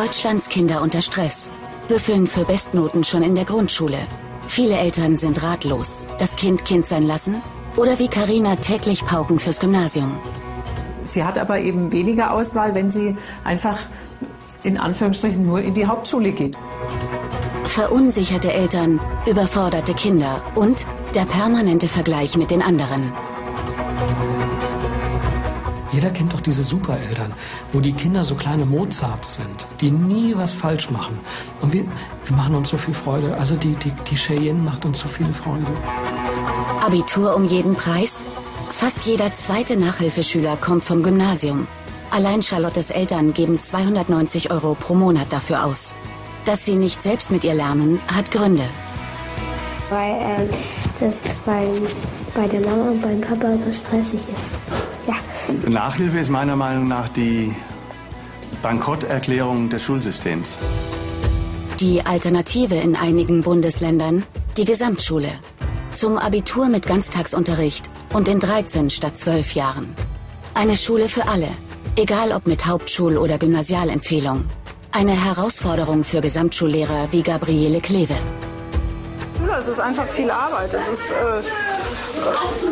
Deutschlands Kinder unter Stress. Büffeln für Bestnoten schon in der Grundschule. Viele Eltern sind ratlos. Das Kind Kind sein lassen? Oder wie Karina täglich pauken fürs Gymnasium. Sie hat aber eben weniger Auswahl, wenn sie einfach in Anführungsstrichen nur in die Hauptschule geht. Verunsicherte Eltern, überforderte Kinder und der permanente Vergleich mit den anderen. Jeder kennt doch diese Supereltern, wo die Kinder so kleine Mozarts sind, die nie was falsch machen. Und wir, wir machen uns so viel Freude. Also die, die, die Cheyenne macht uns so viel Freude. Abitur um jeden Preis? Fast jeder zweite Nachhilfeschüler kommt vom Gymnasium. Allein Charlottes Eltern geben 290 Euro pro Monat dafür aus. Dass sie nicht selbst mit ihr lernen, hat Gründe. Weil ähm, das bei, bei der Mama und beim Papa so stressig ist. Ja. Nachhilfe ist meiner Meinung nach die Bankrotterklärung des Schulsystems. Die Alternative in einigen Bundesländern, die Gesamtschule. Zum Abitur mit Ganztagsunterricht und in 13 statt 12 Jahren. Eine Schule für alle, egal ob mit Hauptschul- oder Gymnasialempfehlung. Eine Herausforderung für Gesamtschullehrer wie Gabriele Kleve. Es ist einfach viel Arbeit. Es ist, äh,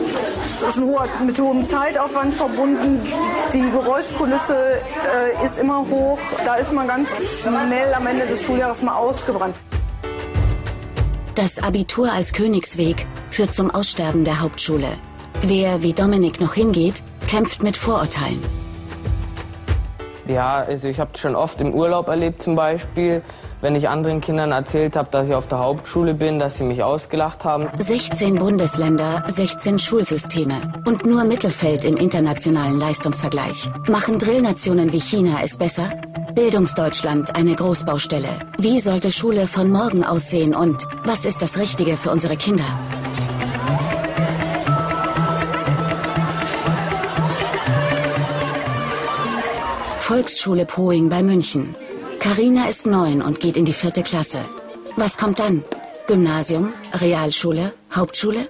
es ist ein hoher, mit hohem Zeitaufwand verbunden. Die Geräuschkulisse äh, ist immer hoch. Da ist man ganz schnell am Ende des Schuljahres mal ausgebrannt. Das Abitur als Königsweg führt zum Aussterben der Hauptschule. Wer wie Dominik noch hingeht, kämpft mit Vorurteilen. Ja, also ich habe schon oft im Urlaub erlebt zum Beispiel, wenn ich anderen Kindern erzählt habe, dass ich auf der Hauptschule bin, dass sie mich ausgelacht haben. 16 Bundesländer, 16 Schulsysteme und nur Mittelfeld im internationalen Leistungsvergleich. Machen Drillnationen wie China es besser? Bildungsdeutschland eine Großbaustelle. Wie sollte Schule von morgen aussehen und was ist das Richtige für unsere Kinder? Volksschule Poing bei München. Karina ist neun und geht in die vierte Klasse. Was kommt dann? Gymnasium, Realschule, Hauptschule?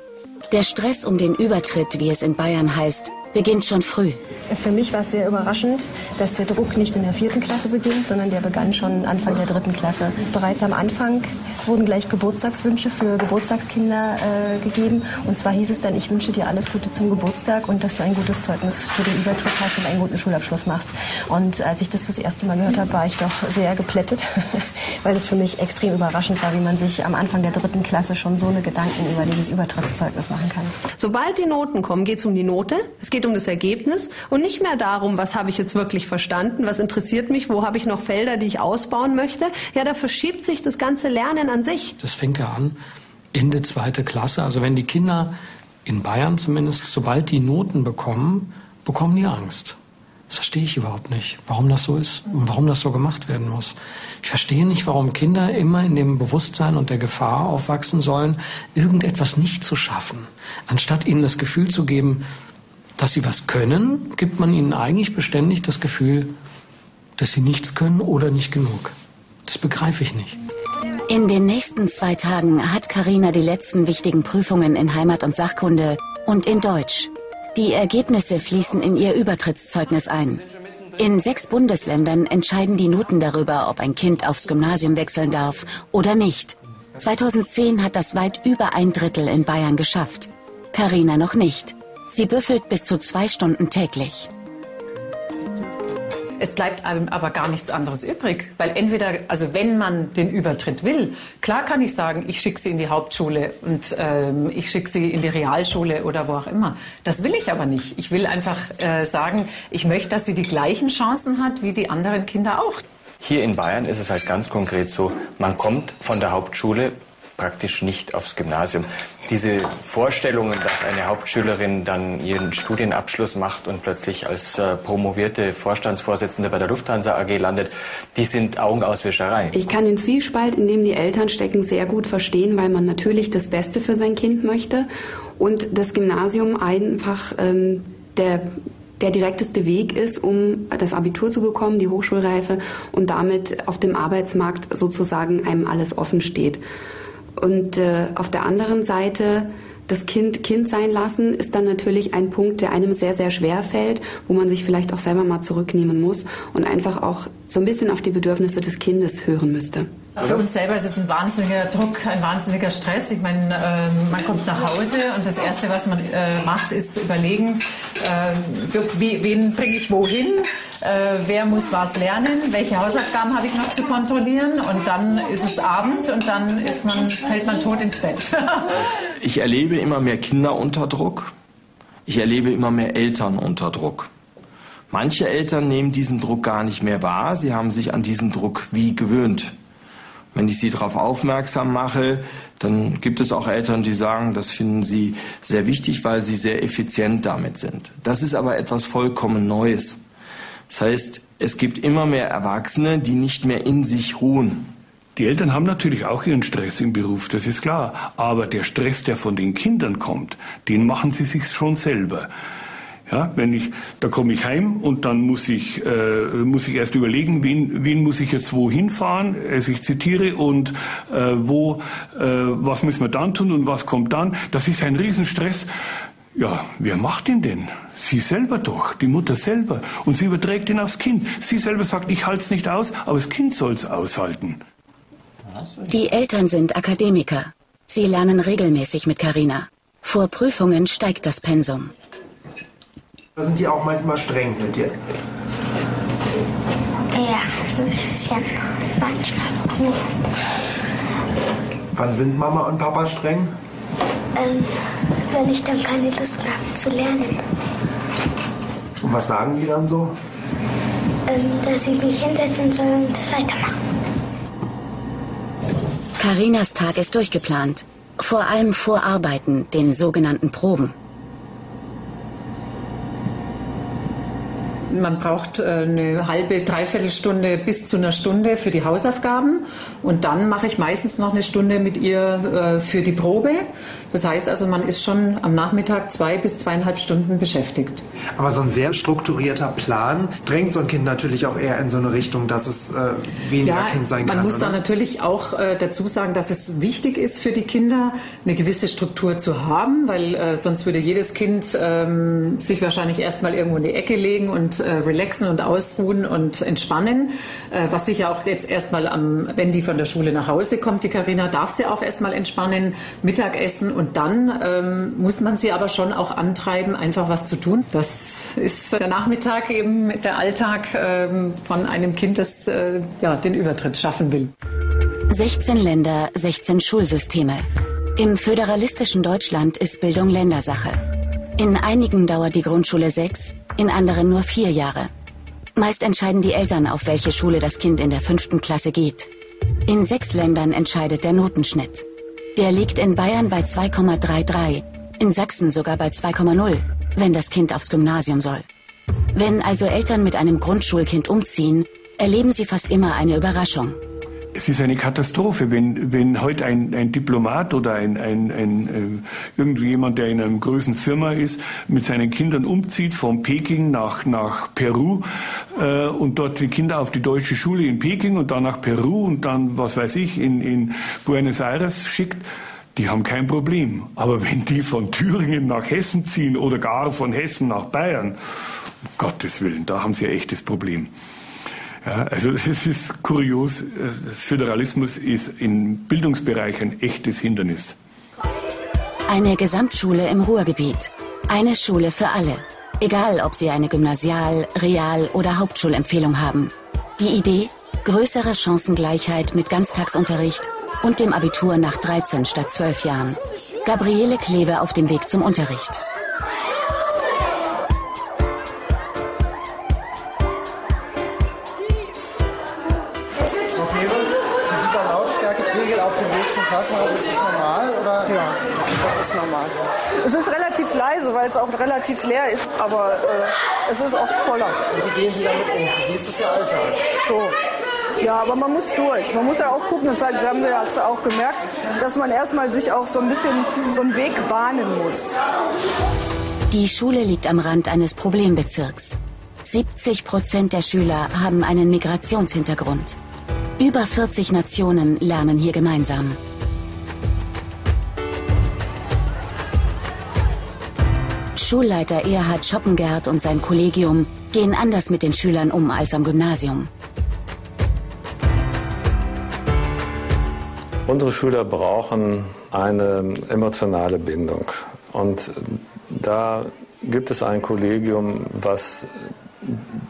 Der Stress um den Übertritt, wie es in Bayern heißt, beginnt schon früh. Für mich war es sehr überraschend, dass der Druck nicht in der vierten Klasse beginnt, sondern der begann schon Anfang der dritten Klasse. Bereits am Anfang wurden gleich Geburtstagswünsche für Geburtstagskinder äh, gegeben. Und zwar hieß es dann, ich wünsche dir alles Gute zum Geburtstag und dass du ein gutes Zeugnis für den Übertritt hast und einen guten Schulabschluss machst. Und als ich das das erste Mal gehört habe, war ich doch sehr geplättet, weil es für mich extrem überraschend war, wie man sich am Anfang der dritten Klasse schon so eine Gedanken über dieses Übertrittszeugnis machen kann. Sobald die Noten kommen, geht es um die Note, es geht um das Ergebnis und nicht mehr darum, was habe ich jetzt wirklich verstanden, was interessiert mich, wo habe ich noch Felder, die ich ausbauen möchte. Ja, da verschiebt sich das ganze Lernen an sich. Das fängt ja an, Ende zweite Klasse. Also wenn die Kinder in Bayern zumindest, sobald die Noten bekommen, bekommen die Angst. Das verstehe ich überhaupt nicht, warum das so ist und warum das so gemacht werden muss. Ich verstehe nicht, warum Kinder immer in dem Bewusstsein und der Gefahr aufwachsen sollen, irgendetwas nicht zu schaffen. Anstatt ihnen das Gefühl zu geben, dass sie was können, gibt man ihnen eigentlich beständig das Gefühl, dass sie nichts können oder nicht genug. Das begreife ich nicht. In den nächsten zwei Tagen hat Karina die letzten wichtigen Prüfungen in Heimat- und Sachkunde und in Deutsch. Die Ergebnisse fließen in ihr Übertrittszeugnis ein. In sechs Bundesländern entscheiden die Noten darüber, ob ein Kind aufs Gymnasium wechseln darf oder nicht. 2010 hat das weit über ein Drittel in Bayern geschafft. Karina noch nicht. Sie büffelt bis zu zwei Stunden täglich. Es bleibt einem aber gar nichts anderes übrig, weil entweder, also wenn man den Übertritt will, klar kann ich sagen, ich schicke sie in die Hauptschule und ähm, ich schicke sie in die Realschule oder wo auch immer. Das will ich aber nicht. Ich will einfach äh, sagen, ich möchte, dass sie die gleichen Chancen hat wie die anderen Kinder auch. Hier in Bayern ist es halt ganz konkret so, man kommt von der Hauptschule praktisch nicht aufs Gymnasium. Diese Vorstellungen, dass eine Hauptschülerin dann ihren Studienabschluss macht und plötzlich als äh, promovierte Vorstandsvorsitzende bei der Lufthansa AG landet, die sind Augenauswischerei. Ich kann den Zwiespalt, in dem die Eltern stecken, sehr gut verstehen, weil man natürlich das Beste für sein Kind möchte und das Gymnasium einfach ähm, der der direkteste Weg ist, um das Abitur zu bekommen, die Hochschulreife und damit auf dem Arbeitsmarkt sozusagen einem alles offen steht. Und äh, auf der anderen Seite das Kind Kind sein lassen ist dann natürlich ein Punkt, der einem sehr, sehr schwer fällt, wo man sich vielleicht auch selber mal zurücknehmen muss und einfach auch so ein bisschen auf die Bedürfnisse des Kindes hören müsste. Für uns selber ist es ein wahnsinniger Druck, ein wahnsinniger Stress. Ich meine, äh, man kommt nach Hause und das Erste, was man äh, macht, ist überlegen, äh, wie, wen bringe ich wohin, äh, wer muss was lernen, welche Hausaufgaben habe ich noch zu kontrollieren und dann ist es Abend und dann man, fällt man tot ins Bett. ich erlebe immer mehr Kinder unter Druck. Ich erlebe immer mehr Eltern unter Druck. Manche Eltern nehmen diesen Druck gar nicht mehr wahr. Sie haben sich an diesen Druck wie gewöhnt. Wenn ich sie darauf aufmerksam mache, dann gibt es auch Eltern, die sagen, das finden sie sehr wichtig, weil sie sehr effizient damit sind. Das ist aber etwas vollkommen Neues. Das heißt, es gibt immer mehr Erwachsene, die nicht mehr in sich ruhen. Die Eltern haben natürlich auch ihren Stress im Beruf, das ist klar. Aber der Stress, der von den Kindern kommt, den machen sie sich schon selber. Ja, wenn ich, da komme ich heim und dann muss ich, äh, muss ich erst überlegen, wen, wen muss ich jetzt wohin fahren. Also ich zitiere und äh, wo, äh, was müssen wir dann tun und was kommt dann. Das ist ein Riesenstress. Ja, wer macht ihn denn? Sie selber doch, die Mutter selber. Und sie überträgt ihn aufs Kind. Sie selber sagt, ich halte es nicht aus, aber das Kind soll es aushalten. Die Eltern sind Akademiker. Sie lernen regelmäßig mit Carina. Vor Prüfungen steigt das Pensum. Da sind die auch manchmal streng mit dir. Ja, ein bisschen. Manchmal. Wann sind Mama und Papa streng? Ähm, wenn ich dann keine Lust mehr habe zu lernen. Und was sagen die dann so? Ähm, dass ich mich hinsetzen soll und das weitermachen. Karinas Tag ist durchgeplant. Vor allem vor Arbeiten, den sogenannten Proben. Man braucht äh, eine halbe, dreiviertel Stunde bis zu einer Stunde für die Hausaufgaben und dann mache ich meistens noch eine Stunde mit ihr äh, für die Probe. Das heißt also, man ist schon am Nachmittag zwei bis zweieinhalb Stunden beschäftigt. Aber so ein sehr strukturierter Plan drängt so ein Kind natürlich auch eher in so eine Richtung, dass es äh, weniger ja, Kind sein kann. Man muss oder? da natürlich auch äh, dazu sagen, dass es wichtig ist für die Kinder, eine gewisse Struktur zu haben, weil äh, sonst würde jedes Kind ähm, sich wahrscheinlich erstmal irgendwo in die Ecke legen und äh, relaxen und ausruhen und entspannen. Äh, was sich ja auch jetzt erstmal am, wenn die von der Schule nach Hause kommt, die Karina, darf sie auch erstmal entspannen, Mittagessen und dann ähm, muss man sie aber schon auch antreiben, einfach was zu tun. Das ist der Nachmittag eben der Alltag ähm, von einem Kind, das äh, ja, den Übertritt schaffen will. 16 Länder, 16 Schulsysteme. Im föderalistischen Deutschland ist Bildung Ländersache. In einigen dauert die Grundschule sechs, in anderen nur vier Jahre. Meist entscheiden die Eltern, auf welche Schule das Kind in der fünften Klasse geht. In sechs Ländern entscheidet der Notenschnitt. Der liegt in Bayern bei 2,33, in Sachsen sogar bei 2,0, wenn das Kind aufs Gymnasium soll. Wenn also Eltern mit einem Grundschulkind umziehen, erleben sie fast immer eine Überraschung. Es ist eine Katastrophe, wenn, wenn heute ein, ein Diplomat oder ein, ein, ein, äh, irgendwie jemand, der in einer großen Firma ist, mit seinen Kindern umzieht von Peking nach, nach Peru äh, und dort die Kinder auf die deutsche Schule in Peking und dann nach Peru und dann, was weiß ich, in, in Buenos Aires schickt, die haben kein Problem. Aber wenn die von Thüringen nach Hessen ziehen oder gar von Hessen nach Bayern, um Gottes Willen, da haben sie ein echtes Problem. Ja, also es ist kurios, Föderalismus ist im Bildungsbereich ein echtes Hindernis. Eine Gesamtschule im Ruhrgebiet. Eine Schule für alle. Egal, ob sie eine Gymnasial-, Real- oder Hauptschulempfehlung haben. Die Idee? Größere Chancengleichheit mit Ganztagsunterricht und dem Abitur nach 13 statt 12 Jahren. Gabriele Kleve auf dem Weg zum Unterricht. Leise, weil es auch relativ leer ist, aber äh, es ist oft voller. Wie gehen Sie damit um? Sie ist es ja Alltag. So. Ja, aber man muss durch. Man muss ja auch gucken, das haben wir ja auch gemerkt, dass man erstmal sich auch so ein bisschen so einen Weg bahnen muss. Die Schule liegt am Rand eines Problembezirks. 70 Prozent der Schüler haben einen Migrationshintergrund. Über 40 Nationen lernen hier gemeinsam. Schulleiter Erhard Schoppengert und sein Kollegium gehen anders mit den Schülern um als am Gymnasium. Unsere Schüler brauchen eine emotionale Bindung. Und da gibt es ein Kollegium, was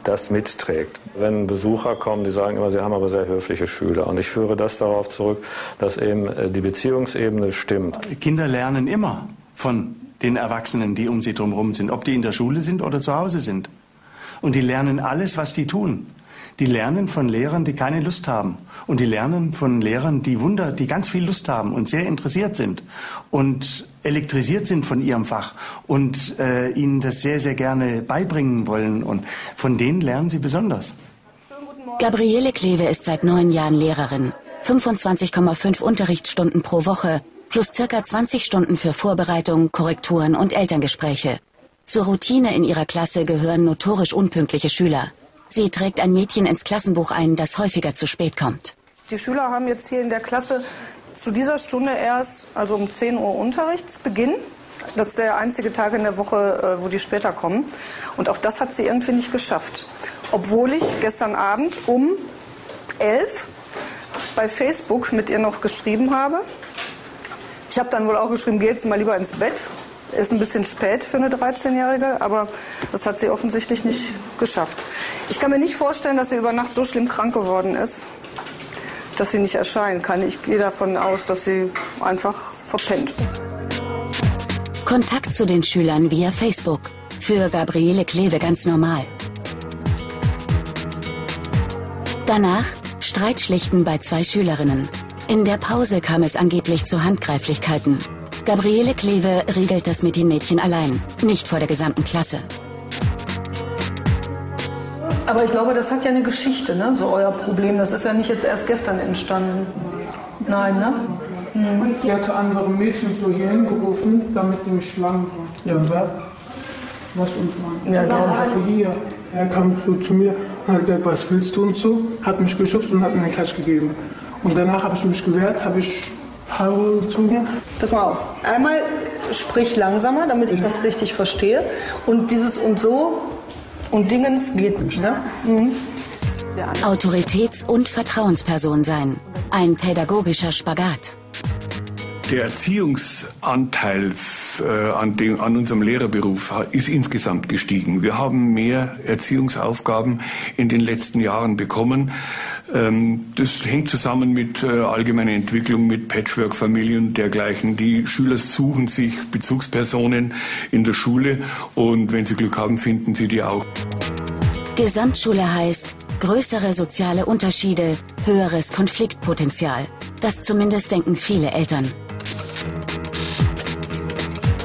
das mitträgt. Wenn Besucher kommen, die sagen immer, sie haben aber sehr höfliche Schüler. Und ich führe das darauf zurück, dass eben äh, die Beziehungsebene stimmt. Kinder lernen immer von den Erwachsenen, die um sie drumherum sind, ob die in der Schule sind oder zu Hause sind. Und die lernen alles, was die tun. Die lernen von Lehrern, die keine Lust haben. Und die lernen von Lehrern, die Wunder, die ganz viel Lust haben und sehr interessiert sind und elektrisiert sind von ihrem Fach und äh, ihnen das sehr, sehr gerne beibringen wollen. Und von denen lernen sie besonders. Gabriele Kleve ist seit neun Jahren Lehrerin. 25,5 Unterrichtsstunden pro Woche plus circa 20 Stunden für Vorbereitung, Korrekturen und Elterngespräche. Zur Routine in ihrer Klasse gehören notorisch unpünktliche Schüler. Sie trägt ein Mädchen ins Klassenbuch ein, das häufiger zu spät kommt. Die Schüler haben jetzt hier in der Klasse zu dieser Stunde erst, also um 10 Uhr Unterrichtsbeginn. Das ist der einzige Tag in der Woche, äh, wo die später kommen. Und auch das hat sie irgendwie nicht geschafft. Obwohl ich gestern Abend um 11 bei Facebook mit ihr noch geschrieben habe. Ich habe dann wohl auch geschrieben, geh jetzt mal lieber ins Bett. Ist ein bisschen spät für eine 13-Jährige, aber das hat sie offensichtlich nicht geschafft. Ich kann mir nicht vorstellen, dass sie über Nacht so schlimm krank geworden ist, dass sie nicht erscheinen kann. Ich gehe davon aus, dass sie einfach verpennt. Kontakt zu den Schülern via Facebook. Für Gabriele Kleve ganz normal. Danach Streitschlichten bei zwei Schülerinnen. In der Pause kam es angeblich zu Handgreiflichkeiten. Gabriele Kleve regelt das mit den Mädchen allein, nicht vor der gesamten Klasse. Aber ich glaube, das hat ja eine Geschichte, ne? so euer Problem. Das ist ja nicht jetzt erst gestern entstanden. Nein, ne? Hm. Und die hatte andere Mädchen so hier hingerufen, damit die mich schlagen soll. Ja, wer? Was und mein? Ja, ja, hatte hier. Er kam so zu mir und hat gesagt, was willst du und so, hat mich geschubst und hat mir einen Klatsch gegeben. Und danach habe ich mich gewehrt, habe ich Haare gezogen. Pass mal auf. Einmal sprich langsamer, damit ich das richtig verstehe. Und dieses und so und Dingens geht nicht, ne? Mhm. Autoritäts- und Vertrauensperson sein. Ein pädagogischer Spagat. Der Erziehungsanteil äh, an, dem, an unserem Lehrerberuf ist insgesamt gestiegen. Wir haben mehr Erziehungsaufgaben in den letzten Jahren bekommen. Ähm, das hängt zusammen mit äh, allgemeiner Entwicklung, mit Patchwork-Familien und dergleichen. Die Schüler suchen sich Bezugspersonen in der Schule und wenn sie Glück haben, finden sie die auch. Gesamtschule heißt größere soziale Unterschiede, höheres Konfliktpotenzial. Das zumindest denken viele Eltern.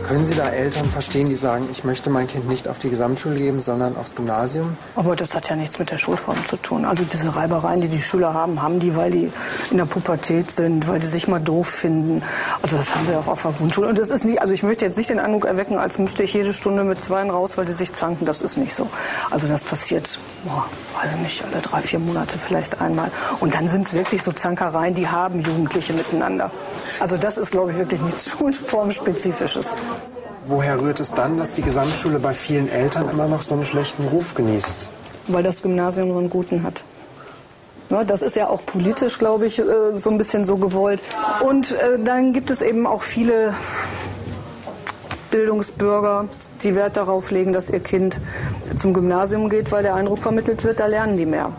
Können Sie da Eltern verstehen, die sagen, ich möchte mein Kind nicht auf die Gesamtschule geben, sondern aufs Gymnasium? Aber das hat ja nichts mit der Schulform zu tun. Also diese Reibereien, die die Schüler haben, haben die, weil die in der Pubertät sind, weil die sich mal doof finden. Also das haben wir auch auf der Grundschule. Und das ist nicht, also ich möchte jetzt nicht den Eindruck erwecken, als müsste ich jede Stunde mit Zweien raus, weil die sich zanken. Das ist nicht so. Also das passiert, boah, weiß nicht, alle drei, vier Monate vielleicht einmal. Und dann sind es wirklich so Zankereien, die haben Jugendliche miteinander. Also das ist, glaube ich, wirklich nichts Schulformspezifisches. Woher rührt es dann, dass die Gesamtschule bei vielen Eltern immer noch so einen schlechten Ruf genießt? Weil das Gymnasium so einen guten hat. Das ist ja auch politisch, glaube ich, äh, so ein bisschen so gewollt. Und äh, dann gibt es eben auch viele Bildungsbürger, die Wert darauf legen, dass ihr Kind zum Gymnasium geht, weil der Eindruck vermittelt wird, da lernen die mehr.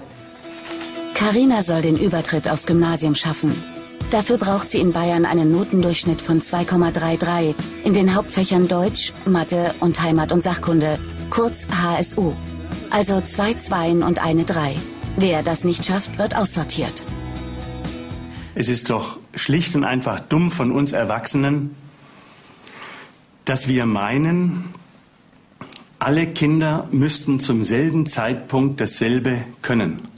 Carina soll den Übertritt aufs Gymnasium schaffen. Dafür braucht sie in Bayern einen Notendurchschnitt von 2,33 in den Hauptfächern Deutsch, Mathe und Heimat- und Sachkunde, kurz HSU. Also zwei Zweien und eine Drei. Wer das nicht schafft, wird aussortiert. Es ist doch schlicht und einfach dumm von uns Erwachsenen, dass wir meinen, alle Kinder müssten zum selben Zeitpunkt dasselbe können.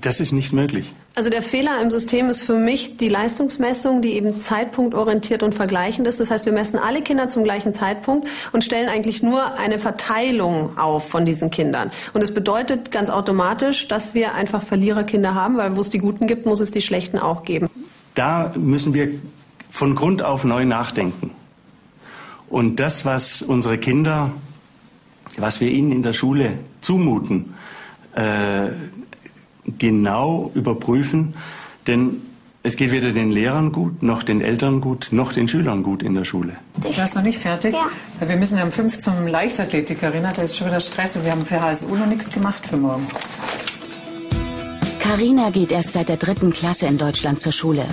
Das ist nicht möglich. Also der Fehler im System ist für mich die Leistungsmessung, die eben zeitpunktorientiert und vergleichend ist. Das heißt, wir messen alle Kinder zum gleichen Zeitpunkt und stellen eigentlich nur eine Verteilung auf von diesen Kindern. Und es bedeutet ganz automatisch, dass wir einfach Verliererkinder haben, weil wo es die Guten gibt, muss es die Schlechten auch geben. Da müssen wir von Grund auf neu nachdenken. Und das, was unsere Kinder, was wir ihnen in der Schule zumuten, äh, genau überprüfen. Denn es geht weder den Lehrern gut, noch den Eltern gut, noch den Schülern gut in der Schule. Du warst noch nicht fertig? Ja. Wir müssen ja um fünf zum Leichtathletik, Carina. Da ist schon wieder Stress und wir haben für HSU noch nichts gemacht für morgen. Carina geht erst seit der dritten Klasse in Deutschland zur Schule.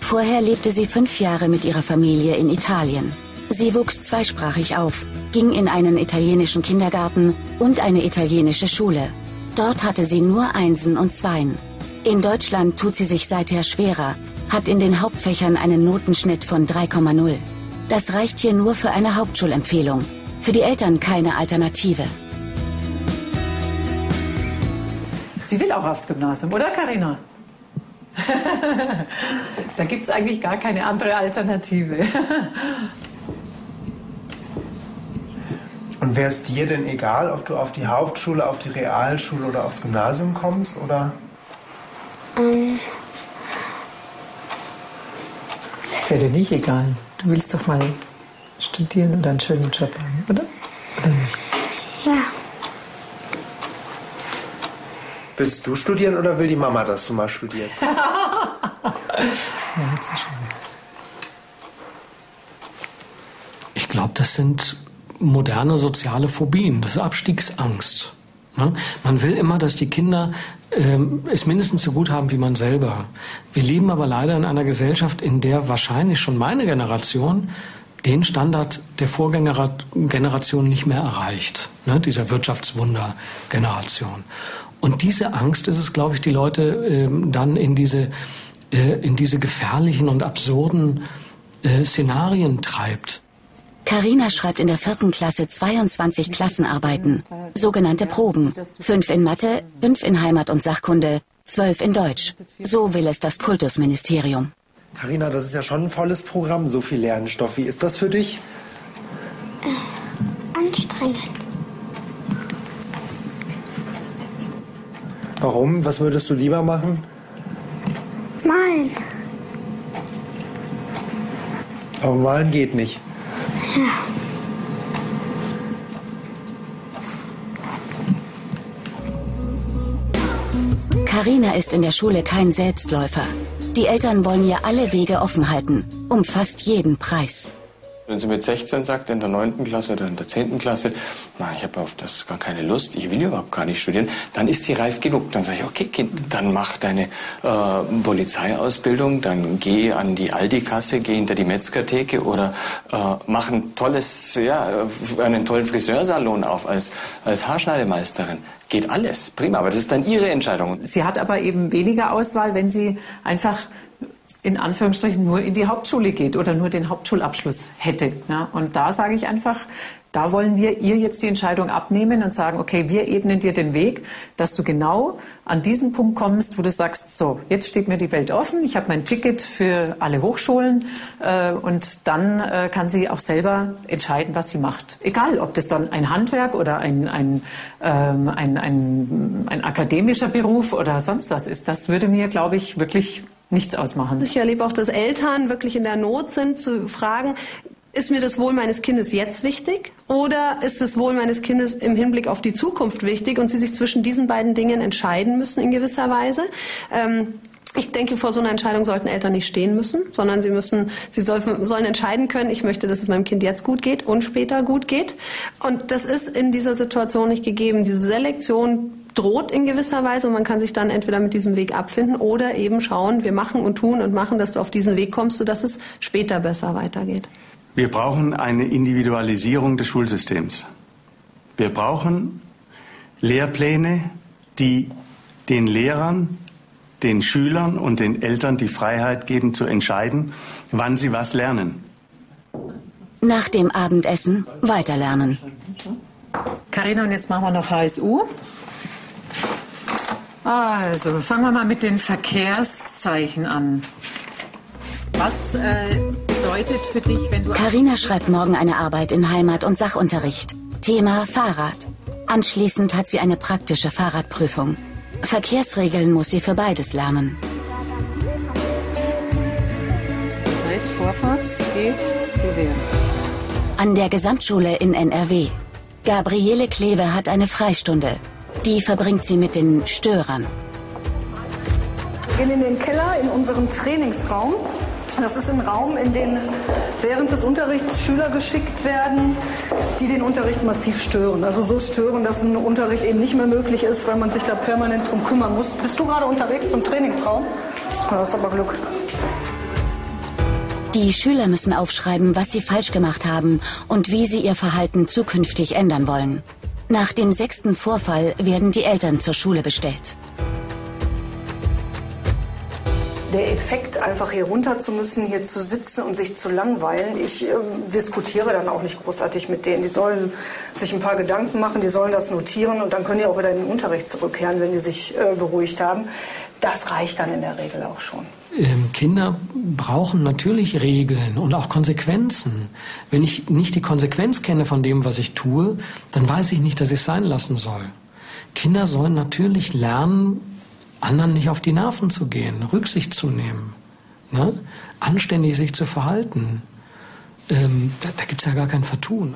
Vorher lebte sie fünf Jahre mit ihrer Familie in Italien. Sie wuchs zweisprachig auf, ging in einen italienischen Kindergarten und eine italienische Schule. Dort hatte sie nur Einsen und Zweien. In Deutschland tut sie sich seither schwerer, hat in den Hauptfächern einen Notenschnitt von 3,0. Das reicht hier nur für eine Hauptschulempfehlung. Für die Eltern keine Alternative. Sie will auch aufs Gymnasium, oder Karina? da gibt es eigentlich gar keine andere Alternative. Und wäre es dir denn egal, ob du auf die Hauptschule, auf die Realschule oder aufs Gymnasium kommst, oder? Ähm. Das wäre dir nicht egal. Du willst doch mal studieren und einen schönen Job haben, oder? Oder nicht? Ja. Willst du studieren oder will die Mama, dass du mal studierst? ja, ich glaube, das sind moderne soziale Phobien. Das ist Abstiegsangst. Ne? Man will immer, dass die Kinder ähm, es mindestens so gut haben wie man selber. Wir leben aber leider in einer Gesellschaft, in der wahrscheinlich schon meine Generation den Standard der Vorgängergeneration nicht mehr erreicht, ne, dieser Wirtschaftswunder-Generation. Und diese Angst ist es, glaube ich, die Leute ähm, dann in diese, äh, in diese gefährlichen und absurden äh, Szenarien treibt. Carina schreibt in der vierten Klasse 22 Klassenarbeiten, sogenannte Proben. Fünf in Mathe, fünf in Heimat und Sachkunde, zwölf in Deutsch. So will es das Kultusministerium. Carina, das ist ja schon ein volles Programm, so viel Lernstoff. Wie ist das für dich? Äh, anstrengend. Warum? Was würdest du lieber machen? Malen. Aber malen geht nicht. Ja. Carina ist in der Schule kein Selbstläufer. Die Eltern wollen ihr alle Wege offen halten, um fast jeden Preis. Wenn sie mit 16 sagt, in der 9. Klasse oder in der 10. Klasse, na, ich habe auf das gar keine Lust, ich will überhaupt gar nicht studieren, dann ist sie reif genug. Dann sage ich, okay, Kind, dann mach deine äh, Polizeiausbildung, dann geh an die Aldi-Kasse, geh hinter die Metzgertheke oder äh, mach ein tolles, ja, einen tollen Friseursalon auf als, als Haarschneidemeisterin. Geht alles, prima, aber das ist dann ihre Entscheidung. Sie hat aber eben weniger Auswahl, wenn sie einfach in Anführungsstrichen nur in die Hauptschule geht oder nur den Hauptschulabschluss hätte. Ja, und da sage ich einfach, da wollen wir ihr jetzt die Entscheidung abnehmen und sagen, okay, wir ebnen dir den Weg, dass du genau an diesen Punkt kommst, wo du sagst, so, jetzt steht mir die Welt offen, ich habe mein Ticket für alle Hochschulen äh, und dann äh, kann sie auch selber entscheiden, was sie macht. Egal, ob das dann ein Handwerk oder ein, ein, ähm, ein, ein, ein akademischer Beruf oder sonst was ist. Das würde mir, glaube ich, wirklich nichts ausmachen. Ich erlebe auch, dass Eltern wirklich in der Not sind, zu fragen, ist mir das Wohl meines Kindes jetzt wichtig oder ist das Wohl meines Kindes im Hinblick auf die Zukunft wichtig und sie sich zwischen diesen beiden Dingen entscheiden müssen in gewisser Weise? Ähm, ich denke, vor so einer Entscheidung sollten Eltern nicht stehen müssen, sondern sie müssen, sie sollen, sollen entscheiden können, ich möchte, dass es meinem Kind jetzt gut geht und später gut geht. Und das ist in dieser Situation nicht gegeben. Diese Selektion droht in gewisser Weise und man kann sich dann entweder mit diesem Weg abfinden oder eben schauen, wir machen und tun und machen, dass du auf diesen Weg kommst, sodass es später besser weitergeht. Wir brauchen eine Individualisierung des Schulsystems. Wir brauchen Lehrpläne, die den Lehrern den Schülern und den Eltern die Freiheit geben zu entscheiden, wann sie was lernen. Nach dem Abendessen weiterlernen. Karina, und jetzt machen wir noch HSU. Also, fangen wir mal mit den Verkehrszeichen an. Was äh, bedeutet für dich, wenn du... Carina schreibt morgen eine Arbeit in Heimat- und Sachunterricht. Thema Fahrrad. Anschließend hat sie eine praktische Fahrradprüfung. Verkehrsregeln muss sie für beides lernen. Das heißt Vorfahrt? NRW gewähren. An der Gesamtschule in NRW. Gabriele Kleve hat eine Freistunde. Die verbringt sie mit den Störern. Wir gehen in den Keller, in unseren Trainingsraum. Das ist ein Raum, in den während des Unterrichts Schüler geschickt werden, die den Unterricht massiv stören. Also so stören, dass ein Unterricht eben nicht mehr möglich ist, weil man sich da permanent drum kümmern muss. Bist du gerade unterwegs zum Trainingsraum? Du hast aber Glück. Die Schüler müssen aufschreiben, was sie falsch gemacht haben und wie sie ihr Verhalten zukünftig ändern wollen. Nach dem sechsten Vorfall werden die Eltern zur Schule bestellt. Der Effekt, einfach hier runter zu müssen, hier zu sitzen und sich zu langweilen. Ich äh, diskutiere dann auch nicht großartig mit denen. Die sollen sich ein paar Gedanken machen, die sollen das notieren und dann können die auch wieder in den Unterricht zurückkehren, wenn die sich äh, beruhigt haben. Das reicht dann in der Regel auch schon. Ähm, Kinder brauchen natürlich Regeln und auch Konsequenzen. Wenn ich nicht die Konsequenz kenne von dem, was ich tue, dann weiß ich nicht, dass ich es sein lassen soll. Kinder sollen natürlich lernen, anderen nicht auf die Nerven zu gehen, Rücksicht zu nehmen, ne? anständig sich zu verhalten. Ähm, da da gibt es ja gar kein Vertun.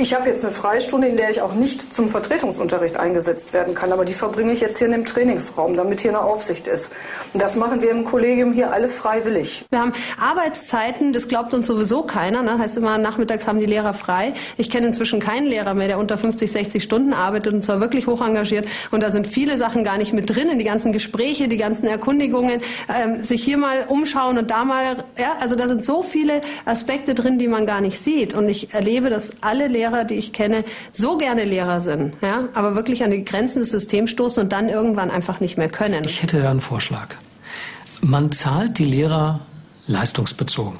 Ich habe jetzt eine Freistunde, in der ich auch nicht zum Vertretungsunterricht eingesetzt werden kann, aber die verbringe ich jetzt hier in dem Trainingsraum, damit hier eine Aufsicht ist. Und das machen wir im Kollegium hier alle freiwillig. Wir haben Arbeitszeiten, das glaubt uns sowieso keiner. Ne? Heißt immer, nachmittags haben die Lehrer frei. Ich kenne inzwischen keinen Lehrer mehr, der unter 50, 60 Stunden arbeitet und zwar wirklich hoch engagiert. Und da sind viele Sachen gar nicht mit drin, in die ganzen Gespräche, die ganzen Erkundigungen, ähm, sich hier mal umschauen und da mal, ja, also da sind so viele Aspekte drin, die man gar nicht sieht. Und ich erlebe, dass alle Lehrer Lehrer, die ich kenne, so gerne Lehrer sind, ja, aber wirklich an die Grenzen des Systems stoßen und dann irgendwann einfach nicht mehr können. Ich hätte ja einen Vorschlag. Man zahlt die Lehrer leistungsbezogen.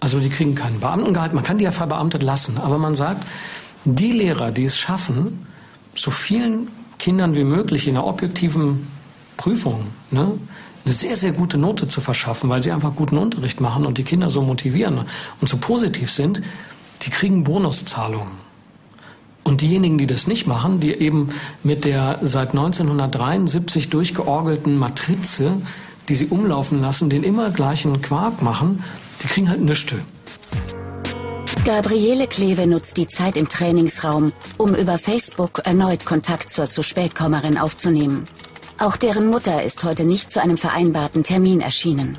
Also die kriegen keinen Beamtengehalt, man kann die ja verbeamtet lassen, aber man sagt, die Lehrer, die es schaffen, so vielen Kindern wie möglich in einer objektiven Prüfung ne, eine sehr, sehr gute Note zu verschaffen, weil sie einfach guten Unterricht machen und die Kinder so motivieren und so positiv sind, die kriegen Bonuszahlungen. Und diejenigen, die das nicht machen, die eben mit der seit 1973 durchgeorgelten Matrize, die sie umlaufen lassen, den immer gleichen Quark machen, die kriegen halt nichts. Gabriele Kleve nutzt die Zeit im Trainingsraum, um über Facebook erneut Kontakt zur zu spätkommerin aufzunehmen. Auch deren Mutter ist heute nicht zu einem vereinbarten Termin erschienen.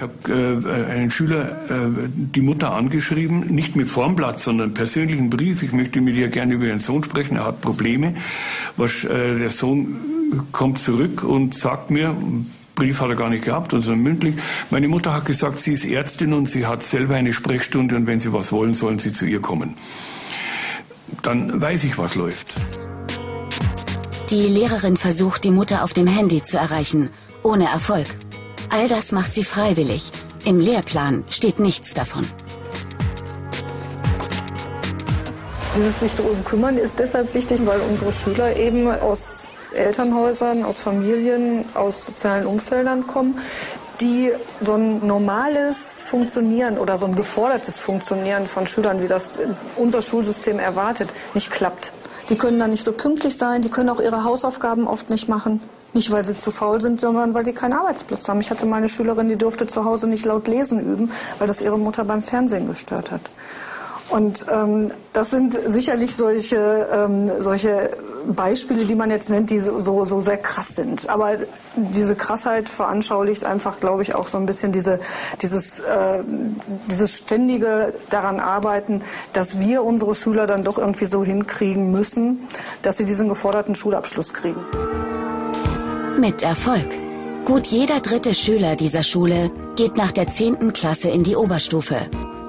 Ich habe äh, einen Schüler, äh, die Mutter angeschrieben, nicht mit Formblatt, sondern persönlichen Brief. Ich möchte mit ihr gerne über ihren Sohn sprechen. Er hat Probleme. Was, äh, der Sohn kommt zurück und sagt mir, Brief hat er gar nicht gehabt, also mündlich. Meine Mutter hat gesagt, sie ist Ärztin und sie hat selber eine Sprechstunde und wenn Sie was wollen, sollen Sie zu ihr kommen. Dann weiß ich, was läuft. Die Lehrerin versucht, die Mutter auf dem Handy zu erreichen, ohne Erfolg. All das macht sie freiwillig. Im Lehrplan steht nichts davon. Dieses sich darum kümmern ist deshalb wichtig, weil unsere Schüler eben aus Elternhäusern, aus Familien, aus sozialen Umfeldern kommen, die so ein normales Funktionieren oder so ein gefordertes Funktionieren von Schülern, wie das unser Schulsystem erwartet, nicht klappt. Die können da nicht so pünktlich sein, die können auch ihre Hausaufgaben oft nicht machen. Nicht, weil sie zu faul sind, sondern weil die keinen Arbeitsplatz haben. Ich hatte meine Schülerin, die durfte zu Hause nicht laut lesen üben, weil das ihre Mutter beim Fernsehen gestört hat. Und ähm, das sind sicherlich solche, ähm, solche Beispiele, die man jetzt nennt, die so, so sehr krass sind. Aber diese Krassheit veranschaulicht einfach, glaube ich, auch so ein bisschen diese, dieses, äh, dieses ständige daran arbeiten, dass wir unsere Schüler dann doch irgendwie so hinkriegen müssen, dass sie diesen geforderten Schulabschluss kriegen. Mit Erfolg. Gut jeder dritte Schüler dieser Schule geht nach der 10. Klasse in die Oberstufe.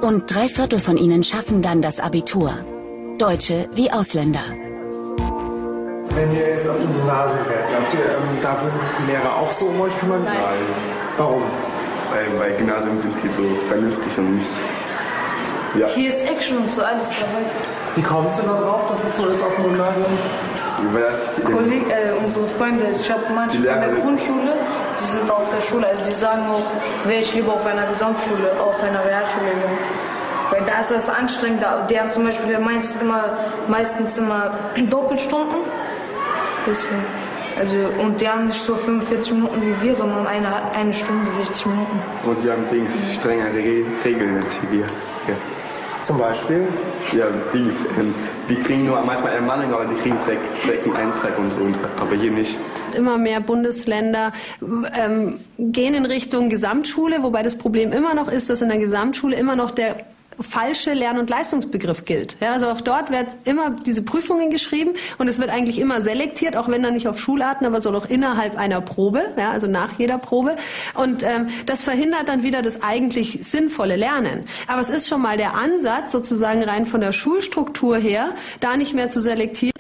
Und drei Viertel von ihnen schaffen dann das Abitur. Deutsche wie Ausländer. Wenn ihr jetzt auf dem Gymnasium wärt, glaubt ihr, ähm, da würden sich die Lehrer auch so um euch kümmern? Nein. Warum? Weil bei Gymnasium sind die so vernünftig und nicht. Ja. Hier ist Action und so alles dabei. Wie kommst du darauf, dass es so ist auf dem Gymnasium? Kolleg, äh, unsere Freunde, ich habe manche von der Grundschule, die sind auf der Schule, also die sagen auch, wäre ich lieber auf einer Gesamtschule, auf einer Realschule gegangen. Weil da ist das anstrengend. Die haben zum Beispiel meistens immer, meistens immer Doppelstunden. Deswegen. Also, und die haben nicht so 45 Minuten wie wir, sondern eine, eine Stunde, 60 Minuten. Und die haben Dings, strengere Regeln als wir. Ja. Zum Beispiel? Ja, Dings. Ähm, die kriegen nur manchmal Ermahnung, aber die kriegen direkt, direkt einen Eintrag und so, aber hier nicht. Immer mehr Bundesländer ähm, gehen in Richtung Gesamtschule, wobei das Problem immer noch ist, dass in der Gesamtschule immer noch der falsche Lern- und Leistungsbegriff gilt. Ja, also auch dort werden immer diese Prüfungen geschrieben und es wird eigentlich immer selektiert, auch wenn dann nicht auf Schularten, aber so noch innerhalb einer Probe, ja, also nach jeder Probe. Und ähm, das verhindert dann wieder das eigentlich sinnvolle Lernen. Aber es ist schon mal der Ansatz, sozusagen rein von der Schulstruktur her, da nicht mehr zu selektieren.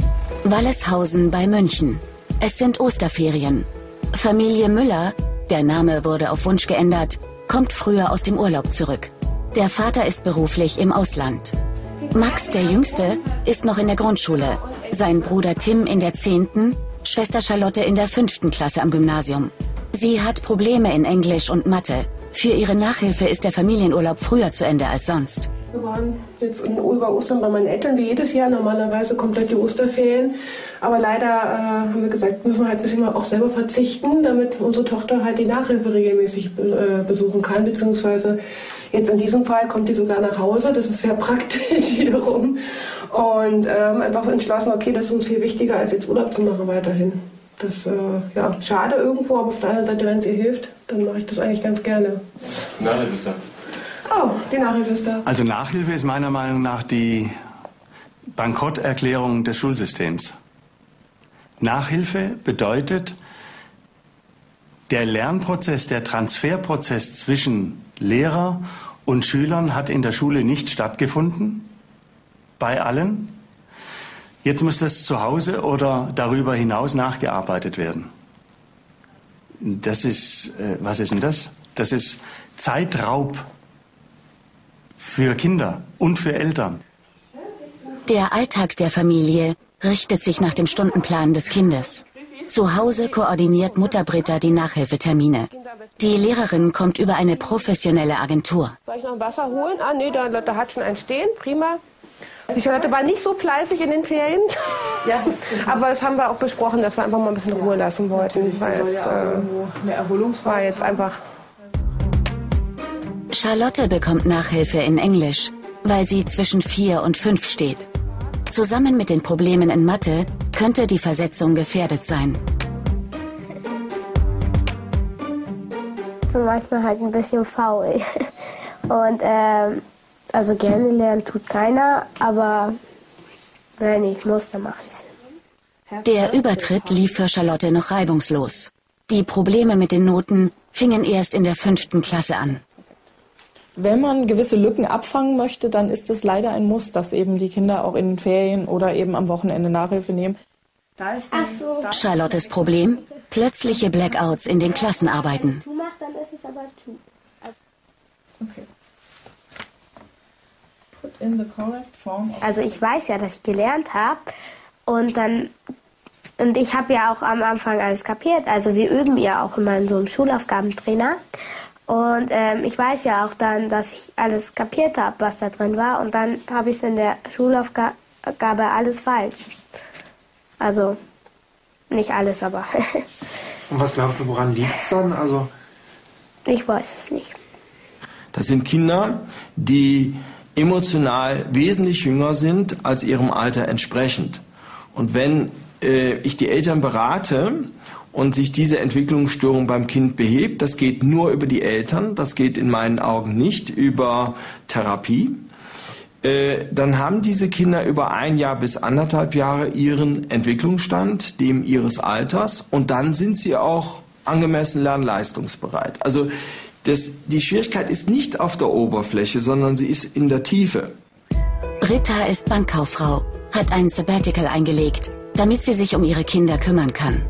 Walleshausen bei München. Es sind Osterferien. Familie Müller, der Name wurde auf Wunsch geändert, kommt früher aus dem Urlaub zurück. Der Vater ist beruflich im Ausland. Max, der Jüngste, ist noch in der Grundschule. Sein Bruder Tim in der 10., Schwester Charlotte in der 5. Klasse am Gymnasium. Sie hat Probleme in Englisch und Mathe. Für ihre Nachhilfe ist der Familienurlaub früher zu Ende als sonst. Wir waren jetzt über Ostern bei meinen Eltern wie jedes Jahr, normalerweise komplett die Osterferien. Aber leider äh, haben wir gesagt, müssen wir halt ein bisschen auch selber verzichten, damit unsere Tochter halt die Nachhilfe regelmäßig äh, besuchen kann, beziehungsweise Jetzt in diesem Fall kommt die sogar nach Hause, das ist sehr praktisch wiederum. Und ähm, einfach entschlossen, okay, das ist uns viel wichtiger, als jetzt Urlaub zu machen weiterhin. Das äh, ja schade irgendwo, aber auf der anderen Seite, wenn es ihr hilft, dann mache ich das eigentlich ganz gerne. Nachhilfe ist da. Oh, die Nachhilfe ist da. Also Nachhilfe ist meiner Meinung nach die Bankrotterklärung des Schulsystems. Nachhilfe bedeutet, der Lernprozess, der Transferprozess zwischen Lehrer und Schülern hat in der Schule nicht stattgefunden, bei allen. Jetzt muss das zu Hause oder darüber hinaus nachgearbeitet werden. Das ist, äh, was ist denn das? Das ist Zeitraub für Kinder und für Eltern. Der Alltag der Familie richtet sich nach dem Stundenplan des Kindes. Zu Hause koordiniert Mutter Britta die Nachhilfetermine. Die Lehrerin kommt über eine professionelle Agentur. Soll ich noch Wasser holen? Ah, nee, da, da hat schon einen stehen. Prima. Die Charlotte war nicht so fleißig in den Ferien. Ja, Aber das haben wir auch besprochen, dass wir einfach mal ein bisschen Ruhe lassen wollten. Weil es äh, war jetzt einfach. Charlotte bekommt Nachhilfe in Englisch, weil sie zwischen vier und fünf steht. Zusammen mit den Problemen in Mathe könnte die Versetzung gefährdet sein. Ich bin manchmal halt ein bisschen faul. Und ähm, also gerne lernen tut keiner, aber wenn ich muss, dann mache ich es. Der Übertritt lief für Charlotte noch reibungslos. Die Probleme mit den Noten fingen erst in der fünften Klasse an. Wenn man gewisse Lücken abfangen möchte, dann ist es leider ein Muss, dass eben die Kinder auch in den Ferien oder eben am Wochenende Nachhilfe nehmen. So. Charlottes Problem? Plötzliche Blackouts in den Klassenarbeiten. Also ich weiß ja, dass ich gelernt habe und dann und ich habe ja auch am Anfang alles kapiert. Also wir üben ja auch immer in so einem Schulaufgabentrainer. Und ähm, ich weiß ja auch dann, dass ich alles kapiert habe, was da drin war. Und dann habe ich es in der Schulaufgabe alles falsch. Also nicht alles, aber. Und was glaubst du, woran liegt es dann? Also ich weiß es nicht. Das sind Kinder, die emotional wesentlich jünger sind als ihrem Alter entsprechend. Und wenn äh, ich die Eltern berate und sich diese Entwicklungsstörung beim Kind behebt. Das geht nur über die Eltern, das geht in meinen Augen nicht über Therapie. Äh, dann haben diese Kinder über ein Jahr bis anderthalb Jahre ihren Entwicklungsstand, dem ihres Alters, und dann sind sie auch angemessen lernleistungsbereit. Also das, die Schwierigkeit ist nicht auf der Oberfläche, sondern sie ist in der Tiefe. Britta ist Bankkauffrau, hat ein Sabbatical eingelegt, damit sie sich um ihre Kinder kümmern kann.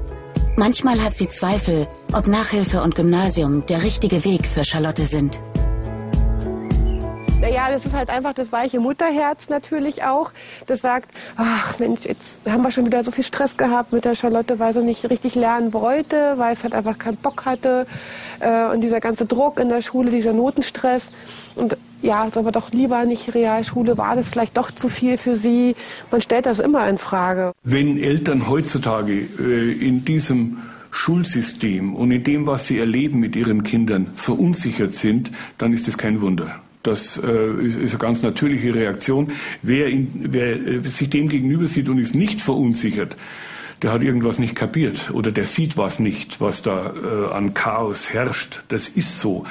Manchmal hat sie Zweifel, ob Nachhilfe und Gymnasium der richtige Weg für Charlotte sind. Naja, das ist halt einfach das weiche Mutterherz natürlich auch. Das sagt, ach Mensch, jetzt haben wir schon wieder so viel Stress gehabt mit der Charlotte, weil sie nicht richtig lernen wollte, weil es halt einfach keinen Bock hatte. Äh, und dieser ganze Druck in der Schule, dieser Notenstress. Und ja, sollen wir doch lieber nicht Realschule, war das vielleicht doch zu viel für sie? Man stellt das immer in Frage. Wenn Eltern heutzutage äh, in diesem Schulsystem und in dem, was sie erleben mit ihren Kindern, verunsichert sind, dann ist das kein Wunder. Das äh, ist eine ganz natürliche Reaktion. Wer, in, wer äh, sich dem gegenüber sieht und ist nicht verunsichert, der hat irgendwas nicht kapiert oder der sieht was nicht, was da äh, an Chaos herrscht. Das ist so.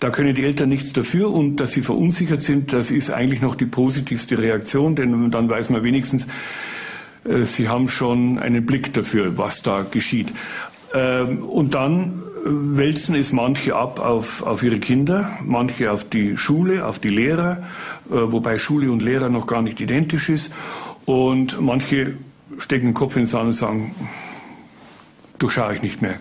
Da können die Eltern nichts dafür und dass sie verunsichert sind, das ist eigentlich noch die positivste Reaktion, denn dann weiß man wenigstens, sie haben schon einen Blick dafür, was da geschieht. Ähm, und dann wälzen es manche ab auf, auf ihre Kinder, manche auf die Schule, auf die Lehrer, äh, wobei Schule und Lehrer noch gar nicht identisch ist. Und manche stecken den Kopf in den Sand und sagen, durchschaue ich nicht mehr.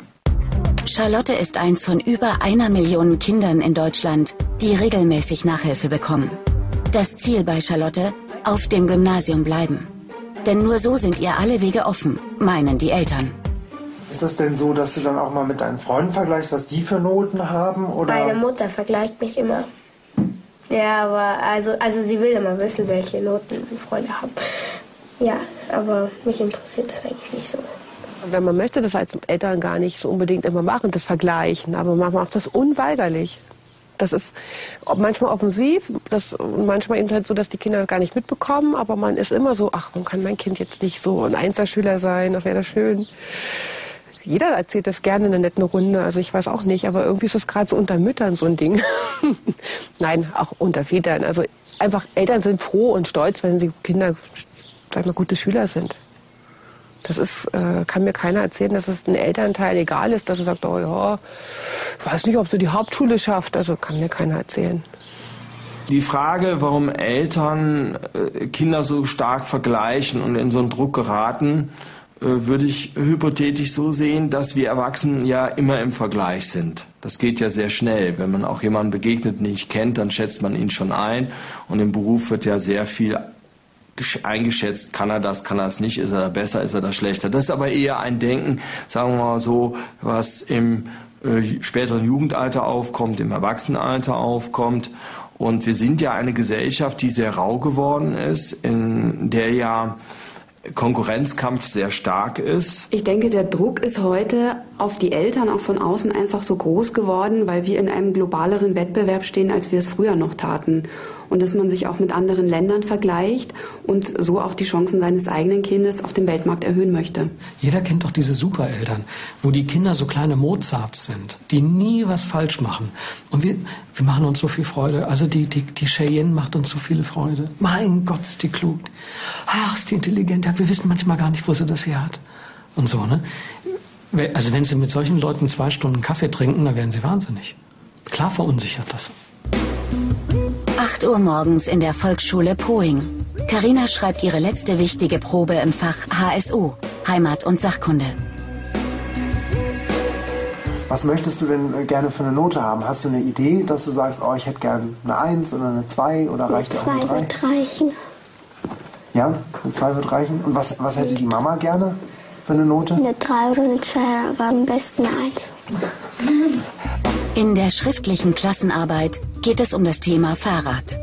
Charlotte ist eins von über einer Million Kindern in Deutschland, die regelmäßig Nachhilfe bekommen. Das Ziel bei Charlotte, auf dem Gymnasium bleiben. Denn nur so sind ihr alle Wege offen, meinen die Eltern. Ist das denn so, dass du dann auch mal mit deinen Freunden vergleichst, was die für Noten haben? Oder? Meine Mutter vergleicht mich immer. Ja, aber also, also sie will immer wissen, welche Noten meine Freunde haben. Ja, aber mich interessiert das eigentlich nicht so. Wenn man möchte, das als Eltern gar nicht so unbedingt immer machen, das Vergleichen, aber man macht das unweigerlich. Das ist manchmal offensiv, das, manchmal eben halt so, dass die Kinder das gar nicht mitbekommen, aber man ist immer so, ach, warum kann mein Kind jetzt nicht so ein Einzelschüler sein, das wäre das schön. Jeder erzählt das gerne in einer netten Runde, also ich weiß auch nicht, aber irgendwie ist das gerade so unter Müttern so ein Ding. Nein, auch unter Vätern. Also einfach Eltern sind froh und stolz, wenn sie Kinder sag mal, gute Schüler sind. Das ist, äh, kann mir keiner erzählen, dass es ein Elternteil egal ist, dass er sagt, oh ja, ich weiß nicht, ob sie die Hauptschule schafft. Also kann mir keiner erzählen. Die Frage, warum Eltern äh, Kinder so stark vergleichen und in so einen Druck geraten, würde ich hypothetisch so sehen, dass wir Erwachsenen ja immer im Vergleich sind. Das geht ja sehr schnell. Wenn man auch jemanden begegnet, den ich kennt, dann schätzt man ihn schon ein. Und im Beruf wird ja sehr viel eingeschätzt, kann er das, kann er das nicht, ist er da besser, ist er da schlechter. Das ist aber eher ein Denken, sagen wir mal so, was im äh, späteren Jugendalter aufkommt, im Erwachsenenalter aufkommt. Und wir sind ja eine Gesellschaft, die sehr rau geworden ist, in der ja Konkurrenzkampf sehr stark ist. Ich denke, der Druck ist heute auf die Eltern auch von außen einfach so groß geworden, weil wir in einem globaleren Wettbewerb stehen, als wir es früher noch taten und dass man sich auch mit anderen Ländern vergleicht und so auch die Chancen seines eigenen Kindes auf dem Weltmarkt erhöhen möchte. Jeder kennt doch diese Supereltern, wo die Kinder so kleine Mozarts sind, die nie was falsch machen. Und wir, wir machen uns so viel Freude. Also die, die, die Cheyenne macht uns so viele Freude. Mein Gott, ist die klug. Ach, ist die intelligent. Wir wissen manchmal gar nicht, wo sie das her hat. Und so, ne? Also wenn Sie mit solchen Leuten zwei Stunden Kaffee trinken, dann werden Sie wahnsinnig. Klar verunsichert das. 8 Uhr morgens in der Volksschule Poing. Karina schreibt ihre letzte wichtige Probe im Fach HSU, Heimat- und Sachkunde. Was möchtest du denn äh, gerne für eine Note haben? Hast du eine Idee, dass du sagst, oh, ich hätte gerne eine 1 oder eine 2 oder reicht eine auch eine 3? wird reichen. Ja, eine 2 wird reichen. Und was, was hätte die Mama gerne für eine Note? Eine 3 oder eine 2, aber am besten eine 1. In der schriftlichen Klassenarbeit geht es um das Thema Fahrrad.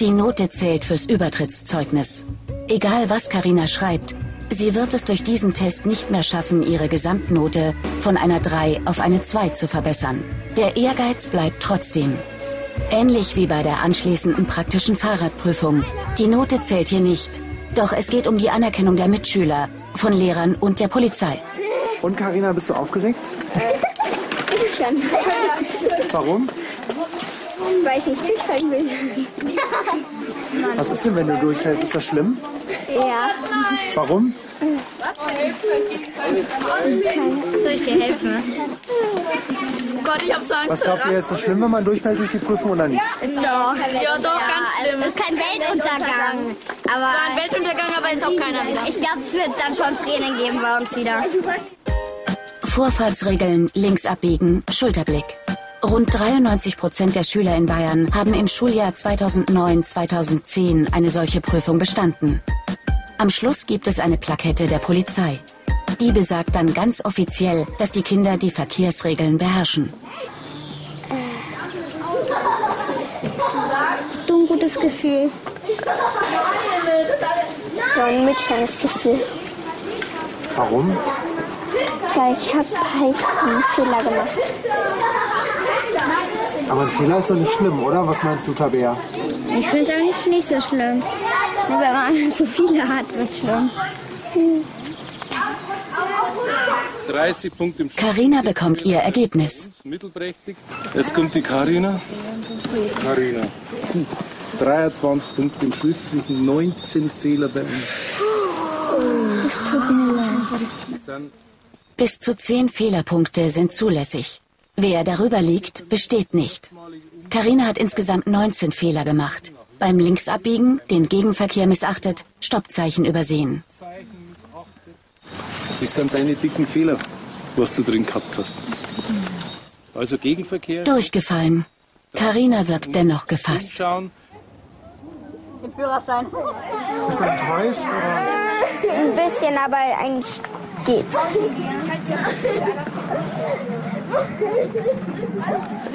Die Note zählt fürs Übertrittszeugnis. Egal was Karina schreibt, sie wird es durch diesen Test nicht mehr schaffen, ihre Gesamtnote von einer 3 auf eine 2 zu verbessern. Der Ehrgeiz bleibt trotzdem. Ähnlich wie bei der anschließenden praktischen Fahrradprüfung. Die Note zählt hier nicht. Doch es geht um die Anerkennung der Mitschüler, von Lehrern und der Polizei. Und Karina, bist du aufgeregt? Bisschen. Warum? Weil ich nicht durchfallen will. Was ist denn, wenn du durchfällst? Ist das schlimm? Ja. Warum? Soll ich dir helfen? Gott, ich hab so Angst. Was glaubt ihr, ist das schlimm, wenn man durchfällt durch die Prüfung oder nicht? Doch. Ja, doch, ganz schlimm. Es ist kein Weltuntergang. Aber war ein Weltuntergang, aber ist auch keiner wieder. Ich glaube, es wird dann schon Training geben bei uns wieder. Vorfahrtsregeln, links abbiegen, Schulterblick. Rund 93 Prozent der Schüler in Bayern haben im Schuljahr 2009-2010 eine solche Prüfung bestanden. Am Schluss gibt es eine Plakette der Polizei. Die besagt dann ganz offiziell, dass die Kinder die Verkehrsregeln beherrschen. Hast du gutes Gefühl. So ein mittelschweres Gefühl. Warum? Weil ich habe halt einen Fehler gemacht. Aber ein Fehler ist doch nicht schlimm, oder? Was meinst du, Tabea? Ich finde es eigentlich nicht so schlimm. Nur wenn man zu viele hat, wird es schlimm. Hm. 30 Punkte im Carina bekommt ihr Ergebnis. Mittelprächtig. Jetzt kommt die Karina. Karina. 23 Punkte im Schriftlichen, 19 Fehler bei uns. Es tut mir leid. Bis zu 10 Fehlerpunkte sind zulässig. Wer darüber liegt, besteht nicht. Karina hat insgesamt 19 Fehler gemacht. Beim Linksabbiegen, den Gegenverkehr missachtet, Stoppzeichen übersehen. Das sind deine dicken Fehler, was du drin gehabt hast. Also Gegenverkehr. Durchgefallen. Karina wirkt dennoch gefasst. Den Führerschein. Bist du enttäuscht? Oder? Ein bisschen, aber eigentlich geht's.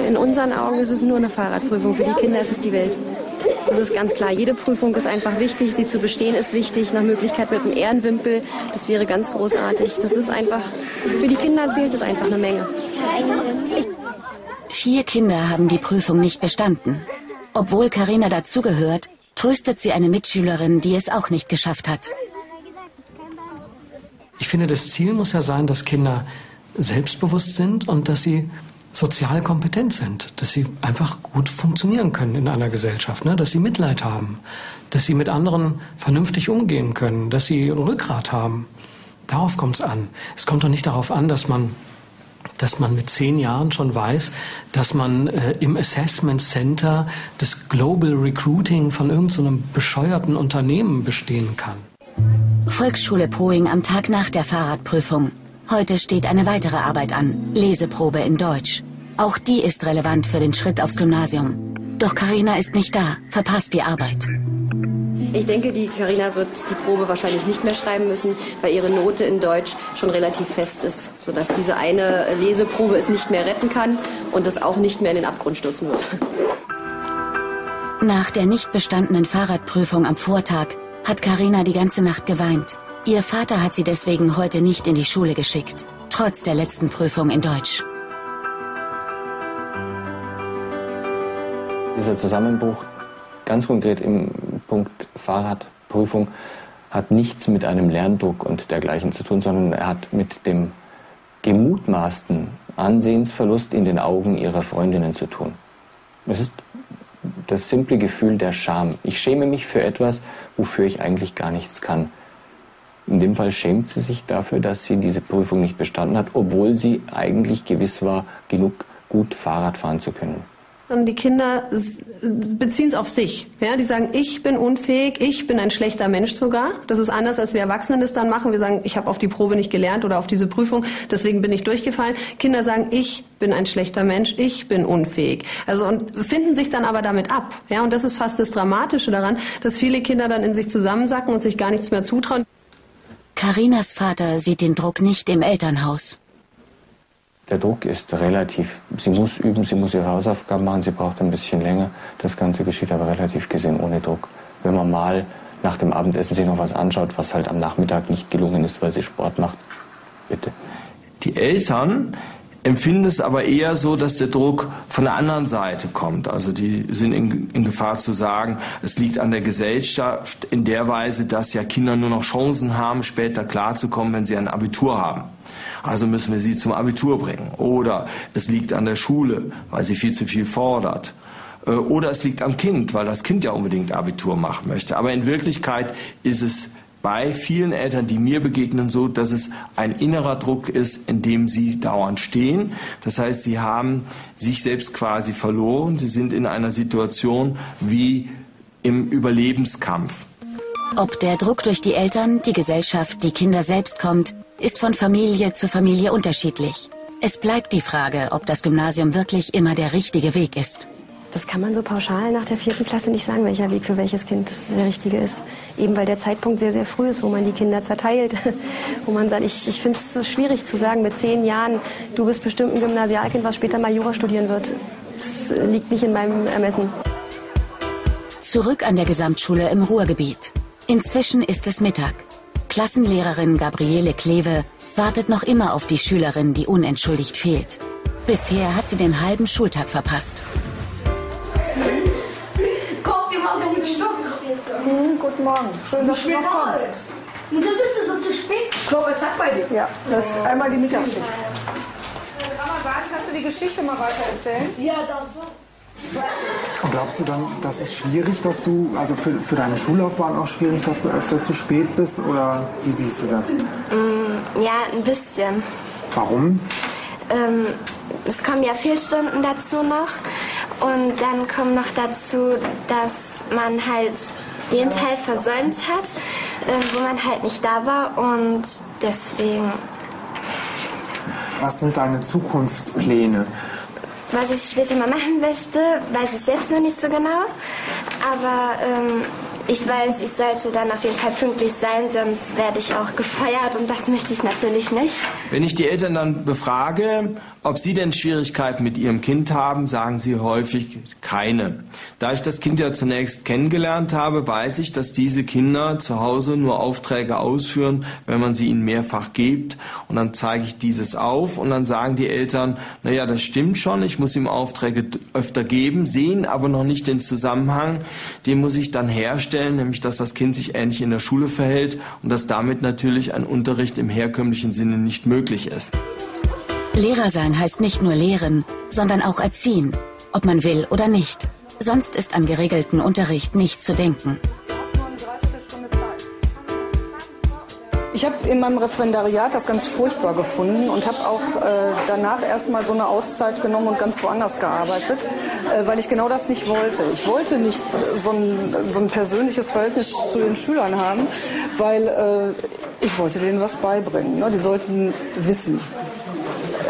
In unseren Augen ist es nur eine Fahrradprüfung. Für die Kinder ist es die Welt. Das ist ganz klar. Jede Prüfung ist einfach wichtig. Sie zu bestehen ist wichtig. Nach Möglichkeit mit einem Ehrenwimpel. Das wäre ganz großartig. Das ist einfach, für die Kinder zählt es einfach eine Menge. Vier Kinder haben die Prüfung nicht bestanden. Obwohl Karina dazugehört, tröstet sie eine Mitschülerin, die es auch nicht geschafft hat. Ich finde, das Ziel muss ja sein, dass Kinder selbstbewusst sind und dass sie sozial kompetent sind, dass sie einfach gut funktionieren können in einer Gesellschaft, ne? dass sie Mitleid haben, dass sie mit anderen vernünftig umgehen können, dass sie Rückgrat haben. Darauf kommt es an. Es kommt doch nicht darauf an, dass man dass man mit zehn Jahren schon weiß, dass man äh, im Assessment Center das Global Recruiting von irgendeinem so bescheuerten Unternehmen bestehen kann. Volksschule Poing am Tag nach der Fahrradprüfung. Heute steht eine weitere Arbeit an, Leseprobe in Deutsch. Auch die ist relevant für den Schritt aufs Gymnasium. Doch Karina ist nicht da, verpasst die Arbeit. Ich denke, die Karina wird die Probe wahrscheinlich nicht mehr schreiben müssen, weil ihre Note in Deutsch schon relativ fest ist, sodass diese eine Leseprobe es nicht mehr retten kann und es auch nicht mehr in den Abgrund stürzen wird. Nach der nicht bestandenen Fahrradprüfung am Vortag hat Karina die ganze Nacht geweint. Ihr Vater hat sie deswegen heute nicht in die Schule geschickt, trotz der letzten Prüfung in Deutsch. Dieser Zusammenbruch, ganz konkret im Punkt Fahrradprüfung, hat nichts mit einem Lerndruck und dergleichen zu tun, sondern er hat mit dem gemutmaßten Ansehensverlust in den Augen ihrer Freundinnen zu tun. Es ist das simple Gefühl der Scham. Ich schäme mich für etwas, wofür ich eigentlich gar nichts kann. In dem Fall schämt sie sich dafür, dass sie diese Prüfung nicht bestanden hat, obwohl sie eigentlich gewiss war, genug gut Fahrrad fahren zu können. Und die Kinder beziehen es auf sich. Ja, die sagen, ich bin unfähig, ich bin ein schlechter Mensch sogar. Das ist anders, als wir Erwachsenen das dann machen. Wir sagen, ich habe auf die Probe nicht gelernt oder auf diese Prüfung, deswegen bin ich durchgefallen. Kinder sagen, ich bin ein schlechter Mensch, ich bin unfähig. Also und finden sich dann aber damit ab. Ja, und das ist fast das Dramatische daran, dass viele Kinder dann in sich zusammensacken und sich gar nichts mehr zutrauen. Karinas Vater sieht den Druck nicht im Elternhaus. Der Druck ist relativ. Sie muss üben, sie muss ihre Hausaufgaben machen, sie braucht ein bisschen länger. Das Ganze geschieht aber relativ gesehen ohne Druck. Wenn man mal nach dem Abendessen sich noch was anschaut, was halt am Nachmittag nicht gelungen ist, weil sie Sport macht, bitte. Die Eltern empfinden es aber eher so, dass der Druck von der anderen Seite kommt. Also die sind in, in, Gefahr zu sagen, es liegt an der Gesellschaft in der Weise, dass ja Kinder nur noch Chancen haben, später klarzukommen, wenn sie ein Abitur haben. Also müssen wir sie zum Abitur bringen. Oder es liegt an der Schule, weil sie viel zu viel fordert. Äh, oder es liegt am Kind, weil das Kind ja unbedingt Abitur machen möchte. Aber in Wirklichkeit ist es bei vielen Eltern, die mir begegnen, so, dass es ein innerer Druck ist, in dem sie dauernd stehen. Das heißt, sie haben sich selbst quasi verloren. Sie sind in einer Situation wie im Überlebenskampf. Ob der Druck durch die Eltern, die Gesellschaft, die Kinder selbst kommt, ist von Familie zu Familie unterschiedlich. Es bleibt die Frage, ob das Gymnasium wirklich immer der richtige Weg ist. Das kann man so pauschal nach der vierten Klasse nicht sagen, welcher Weg für welches Kind das der richtige ist. Eben weil der Zeitpunkt sehr, sehr früh ist, wo man die Kinder zerteilt. wo man sagt, ich, ich finde es so schwierig zu sagen, mit zehn Jahren, du bist bestimmt ein Gymnasialkind, was später mal Jura studieren wird. Das liegt nicht in meinem Ermessen. Zurück an der Gesamtschule im Ruhrgebiet. Inzwischen ist es Mittag. Klassenlehrerin Gabriele Kleve wartet noch immer auf die Schülerin, die unentschuldigt fehlt. Bisher hat sie den halben Schultag verpasst. Hm, guten Morgen. Schön, dass du noch kommst. Wieso bist du so zu spät? Ich glaube, es hat bei dir. Ja, das ist einmal die Mittagsschicht. Ramazan, kannst du die Geschichte mal weiter erzählen? Ja, das war's. Und glaubst du dann, das ist schwierig, dass du, also für, für deine Schullaufbahn auch schwierig, dass du öfter zu spät bist? Oder wie siehst du das? Mm, ja, ein bisschen. Warum? Ähm, es kommen ja Fehlstunden dazu noch. Und dann kommt noch dazu, dass man halt den Teil versäumt hat, äh, wo man halt nicht da war. Und deswegen, Was sind deine Zukunftspläne? was ich später mal machen möchte, weiß ich selbst noch nicht so genau. Aber ähm, ich weiß, ich sollte dann auf jeden Fall pünktlich sein, sonst werde ich auch gefeuert und das möchte ich natürlich nicht. Wenn ich die Eltern dann befrage, ob sie denn Schwierigkeiten mit ihrem Kind haben, sagen sie häufig keine. Da ich das Kind ja zunächst kennengelernt habe, weiß ich, dass diese Kinder zu Hause nur Aufträge ausführen, wenn man sie ihnen mehrfach gibt. Und dann zeige ich dieses auf und dann sagen die Eltern, naja, das stimmt schon, ich muss ihm Aufträge öfter geben, sehen aber noch nicht den Zusammenhang. Den muss ich dann herstellen, nämlich dass das Kind sich ähnlich in der Schule verhält und dass damit natürlich ein Unterricht im herkömmlichen Sinne nicht möglich ist. Lehrer sein heißt nicht nur lehren, sondern auch erziehen, ob man will oder nicht. Sonst ist an geregelten Unterricht nicht zu denken. Ich habe in meinem Referendariat das ganz furchtbar gefunden und habe auch äh, danach erstmal so eine Auszeit genommen und ganz woanders gearbeitet, äh, weil ich genau das nicht wollte. Ich wollte nicht so ein, so ein persönliches Verhältnis zu den Schülern haben, weil äh, ich wollte denen was beibringen. Ne? Die sollten wissen,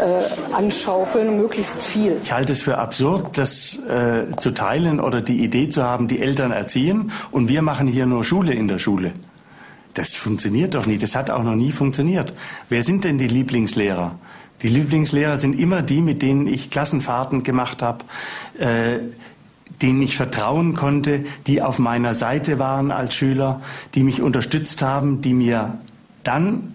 äh, anschaufeln, möglichst viel. Ich halte es für absurd, das äh, zu teilen oder die Idee zu haben, die Eltern erziehen und wir machen hier nur Schule in der Schule. Das funktioniert doch nicht. Das hat auch noch nie funktioniert. Wer sind denn die Lieblingslehrer? Die Lieblingslehrer sind immer die, mit denen ich Klassenfahrten gemacht habe, äh, denen ich vertrauen konnte, die auf meiner Seite waren als Schüler, die mich unterstützt haben, die mir dann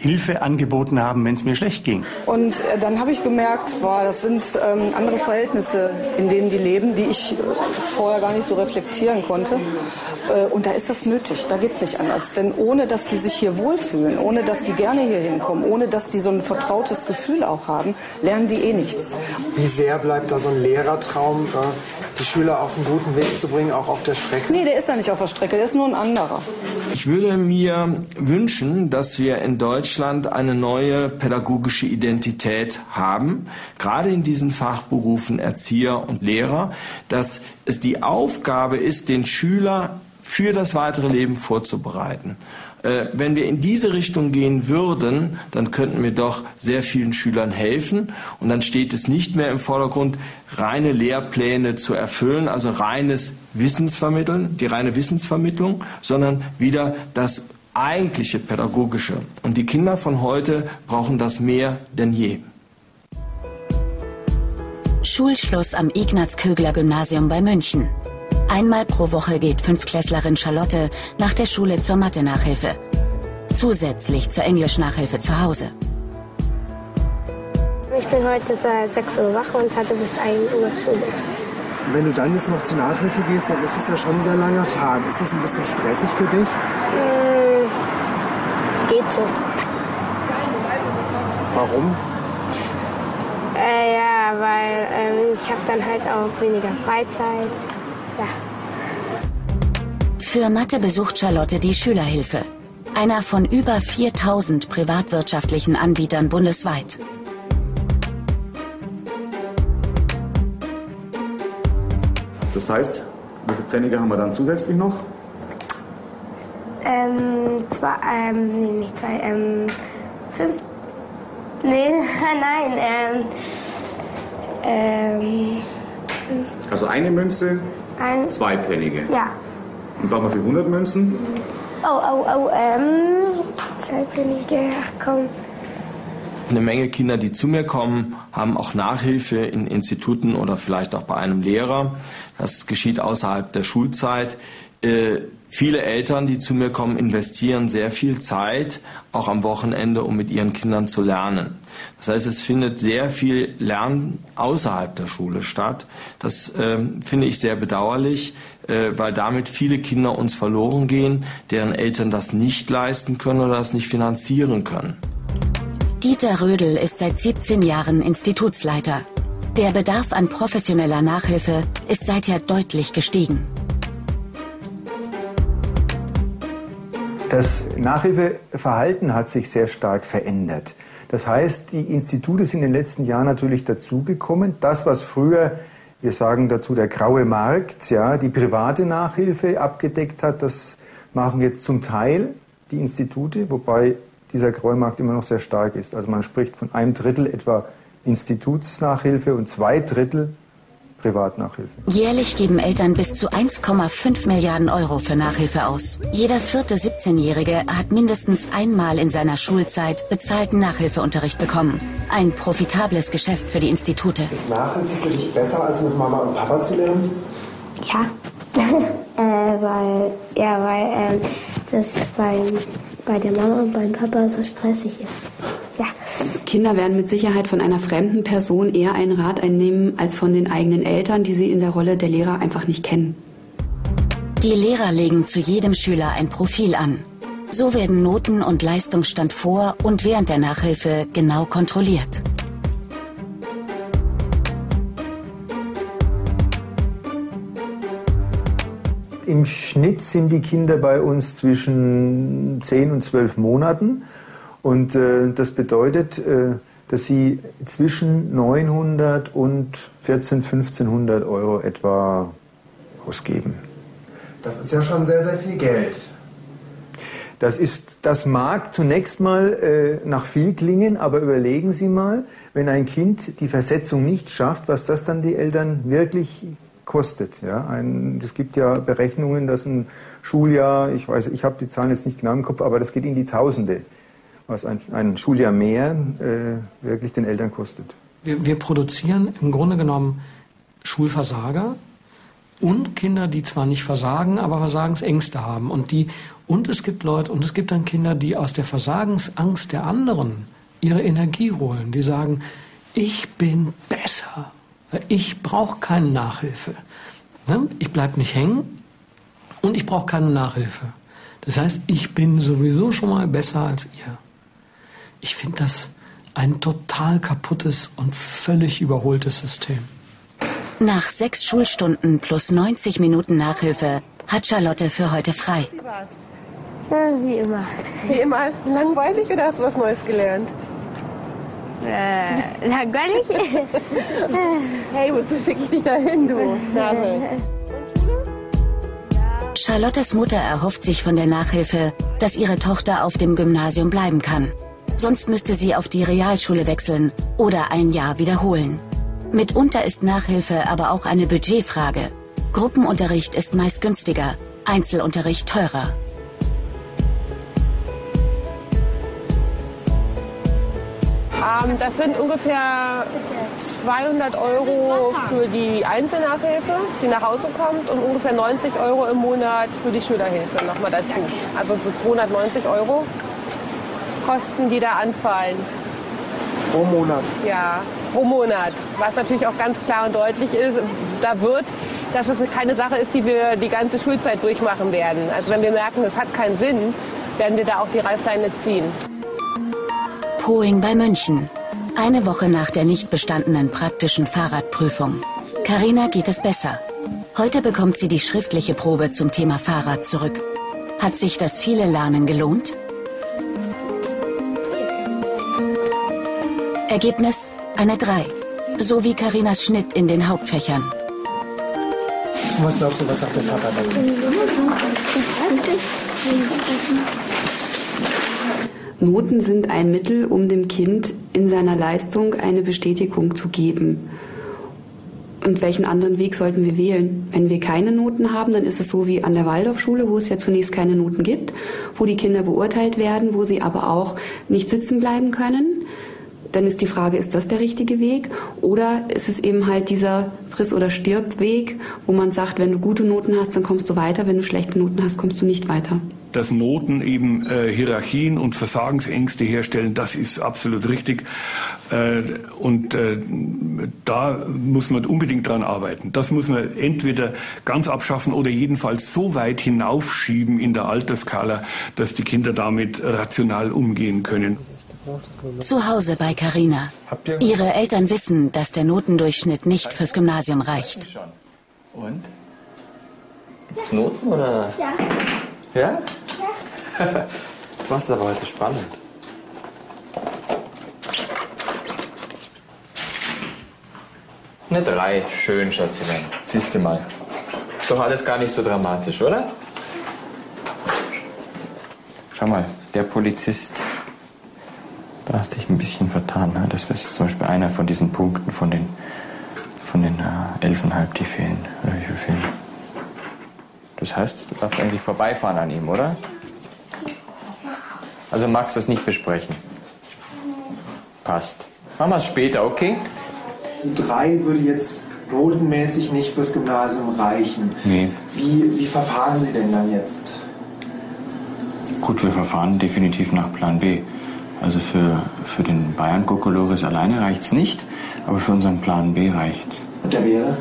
Hilfe angeboten haben, wenn es mir schlecht ging. Und äh, dann habe ich gemerkt, boah, das sind ähm, andere Verhältnisse, in denen die leben, die ich äh, vorher gar nicht so reflektieren konnte. Äh, und da ist das nötig, da geht es nicht anders. Denn ohne, dass die sich hier wohlfühlen, ohne, dass die gerne hier hinkommen, ohne, dass die so ein vertrautes Gefühl auch haben, lernen die eh nichts. Wie sehr bleibt da so ein Lehrertraum, äh, die Schüler auf einen guten Weg zu bringen, auch auf der Strecke? Nee, der ist ja nicht auf der Strecke, der ist nur ein anderer. Ich würde mir wünschen, dass wir in Deutschland eine neue pädagogische Identität haben, gerade in diesen Fachberufen Erzieher und Lehrer, dass es die Aufgabe ist, den Schüler für das weitere Leben vorzubereiten. Äh, wenn wir in diese Richtung gehen würden, dann könnten wir doch sehr vielen Schülern helfen und dann steht es nicht mehr im Vordergrund, reine Lehrpläne zu erfüllen, also reines Wissensvermitteln, die reine Wissensvermittlung, sondern wieder das eigentliche Pädagogische. Und die Kinder von heute brauchen das mehr denn je. Schulschluss am Ignaz-Kögler-Gymnasium bei München. Einmal pro Woche geht Fünftklässlerin Charlotte nach der Schule zur Mathe-Nachhilfe. Zusätzlich zur Englisch-Nachhilfe zu Hause. Ich bin heute seit 6 Uhr wach und hatte bis 1 Uhr Schule. Wenn du dann jetzt noch zur Nachhilfe gehst, dann ist es ja schon ein sehr langer Tag. Ist das ein bisschen stressig für dich? Hm, geht so. Warum? Äh, ja, weil ähm, ich habe dann halt auch weniger Freizeit. Ja. Für Mathe besucht Charlotte die Schülerhilfe. Einer von über 4000 privatwirtschaftlichen Anbietern bundesweit. Das heißt, wie viele Pfennige haben wir dann zusätzlich noch? Ähm, zwei, ähm, nee, nicht zwei, ähm, fünf. Nee, nein, ähm, ähm, Also eine Münze, ein, zwei Pfennige. ja. Und brauchen wir für 100 Münzen? Oh, oh, oh, ähm, zwei Pfennige, ach komm. eine Menge Kinder, die zu mir kommen, haben auch Nachhilfe in Instituten oder vielleicht auch bei einem Lehrer. Das geschieht außerhalb der Schulzeit. Äh, viele Eltern, die zu mir kommen, investieren sehr viel Zeit, auch am Wochenende, um mit ihren Kindern zu lernen. Das heißt, es findet sehr viel Lernen außerhalb der Schule statt. Das äh, finde ich sehr bedauerlich, äh, weil damit viele Kinder uns verloren gehen, deren Eltern das nicht leisten können oder das nicht finanzieren können. Dieter Rödel ist seit 17 Jahren Institutsleiter. Der Bedarf an professioneller Nachhilfe ist seither deutlich gestiegen. Das Nachhilfeverhalten hat sich sehr stark verändert. Das heißt, die Institute sind in den letzten Jahren natürlich dazugekommen. Das, was früher, wir sagen dazu der graue Markt, ja, die private Nachhilfe abgedeckt hat, das machen jetzt zum Teil die Institute, wobei dieser graue Markt immer noch sehr stark ist. Also man spricht von einem Drittel etwa Institutsnachhilfe und zwei Drittel Privatnachhilfe. Jährlich geben Eltern bis zu 1,5 Milliarden Euro für Nachhilfe aus. Jeder vierte 17-Jährige hat mindestens einmal in seiner Schulzeit bezahlten Nachhilfeunterricht bekommen. Ein profitables Geschäft für die Institute. Ist Nachhilfe für dich besser, als mit Mama und Papa zu lernen? Ja. äh, weil, ja, weil äh, das bei, bei der Mama und beim Papa so stressig ist. Ja. Kinder werden mit Sicherheit von einer fremden Person eher einen Rat einnehmen als von den eigenen Eltern, die sie in der Rolle der Lehrer einfach nicht kennen. Die Lehrer legen zu jedem Schüler ein Profil an. So werden Noten und Leistungsstand vor und während der Nachhilfe genau kontrolliert. Im Schnitt sind die Kinder bei uns zwischen 10 und 12 Monaten. Und äh, das bedeutet, äh, dass sie zwischen 900 und 14, 1500 Euro etwa ausgeben. Das ist ja schon sehr, sehr viel Geld. Das, ist, das mag zunächst mal äh, nach viel klingen, aber überlegen Sie mal, wenn ein Kind die Versetzung nicht schafft, was das dann die Eltern wirklich kostet. Ja? Ein, es gibt ja Berechnungen, dass ein Schuljahr, ich weiß, ich habe die Zahlen jetzt nicht genau im Kopf, aber das geht in die Tausende was ein, ein Schuljahr mehr äh, wirklich den Eltern kostet. Wir, wir produzieren im Grunde genommen Schulversager und Kinder, die zwar nicht versagen, aber Versagensängste haben. Und, die, und es gibt Leute, und es gibt dann Kinder, die aus der Versagensangst der anderen ihre Energie holen. Die sagen, ich bin besser. Ich brauche keine Nachhilfe. Ne? Ich bleibe nicht hängen und ich brauche keine Nachhilfe. Das heißt, ich bin sowieso schon mal besser als ihr. Ich finde das ein total kaputtes und völlig überholtes System. Nach sechs Schulstunden plus 90 Minuten Nachhilfe hat Charlotte für heute frei. Wie war's? Ja, wie immer. Wie immer langweilig oder hast du was Neues gelernt? Äh, langweilig? hey, wozu schicke ich dich da hin, du Nase? Charlottes Mutter erhofft sich von der Nachhilfe, dass ihre Tochter auf dem Gymnasium bleiben kann. Sonst müsste sie auf die Realschule wechseln oder ein Jahr wiederholen. Mitunter ist Nachhilfe aber auch eine Budgetfrage. Gruppenunterricht ist meist günstiger, Einzelunterricht teurer. Ähm, das sind ungefähr 200 Euro für die Einzelnachhilfe, die nach Hause kommt, und ungefähr 90 Euro im Monat für die Schülerhilfe nochmal dazu. Also so 290 Euro Kosten, die da anfallen. Pro Monat? Ja, pro Monat. Was natürlich auch ganz klar und deutlich ist, da wird, dass es keine Sache ist, die wir die ganze Schulzeit durchmachen werden. Also wenn wir merken, es hat keinen Sinn, werden wir da auch die Reißleine ziehen. Poing bei München. Eine Woche nach der nicht bestandenen praktischen Fahrradprüfung. Karina geht es besser. Heute bekommt sie die schriftliche Probe zum Thema Fahrrad zurück. Hat sich das viele Lernen gelohnt? Ergebnis eine 3. So wie Karinas Schnitt in den Hauptfächern. Was glaubst du, was sagt der Papa dazu? Noten sind ein Mittel, um dem Kind in seiner Leistung eine Bestätigung zu geben. Und welchen anderen Weg sollten wir wählen? Wenn wir keine Noten haben, dann ist es so wie an der Waldorfschule, wo es ja zunächst keine Noten gibt, wo die Kinder beurteilt werden, wo sie aber auch nicht sitzen bleiben können dann ist die Frage, ist das der richtige Weg? Oder ist es eben halt dieser Friss- oder Stirb-Weg, wo man sagt, wenn du gute Noten hast, dann kommst du weiter, wenn du schlechte Noten hast, kommst du nicht weiter? Dass Noten eben äh, Hierarchien und Versagensängste herstellen, das ist absolut richtig. Äh, und äh, da muss man unbedingt dran arbeiten. Das muss man entweder ganz abschaffen oder jedenfalls so weit hinaufschieben in der Altersskala, dass die Kinder damit rational umgehen können. Zu Hause bei Karina. Ihre Eltern wissen, dass der Notendurchschnitt nicht fürs Gymnasium reicht. Und? Noten oder? Ja. Ja? Ja. Was ist aber heute spannend. Eine drei, schön, Schatzelein. Siehst du mal. Ist doch alles gar nicht so dramatisch, oder? Schau mal, der Polizist, da hast dich ein bisschen vertan. Ne? Das ist zum Beispiel einer von diesen Punkten von den, von den äh, elfeinhalb, die fehlen. Oder wie viel fehlen? Das heißt, du darfst eigentlich vorbeifahren an ihm, oder? Also magst du es nicht besprechen? Passt. Machen wir es später, okay? Die drei würde jetzt notenmäßig nicht fürs Gymnasium reichen. Nee. Wie, wie verfahren Sie denn dann jetzt? Gut, wir verfahren definitiv nach Plan B. Also für, für den Bayern Kokolores alleine reicht es nicht, aber für unseren Plan B reicht's. Und der wäre?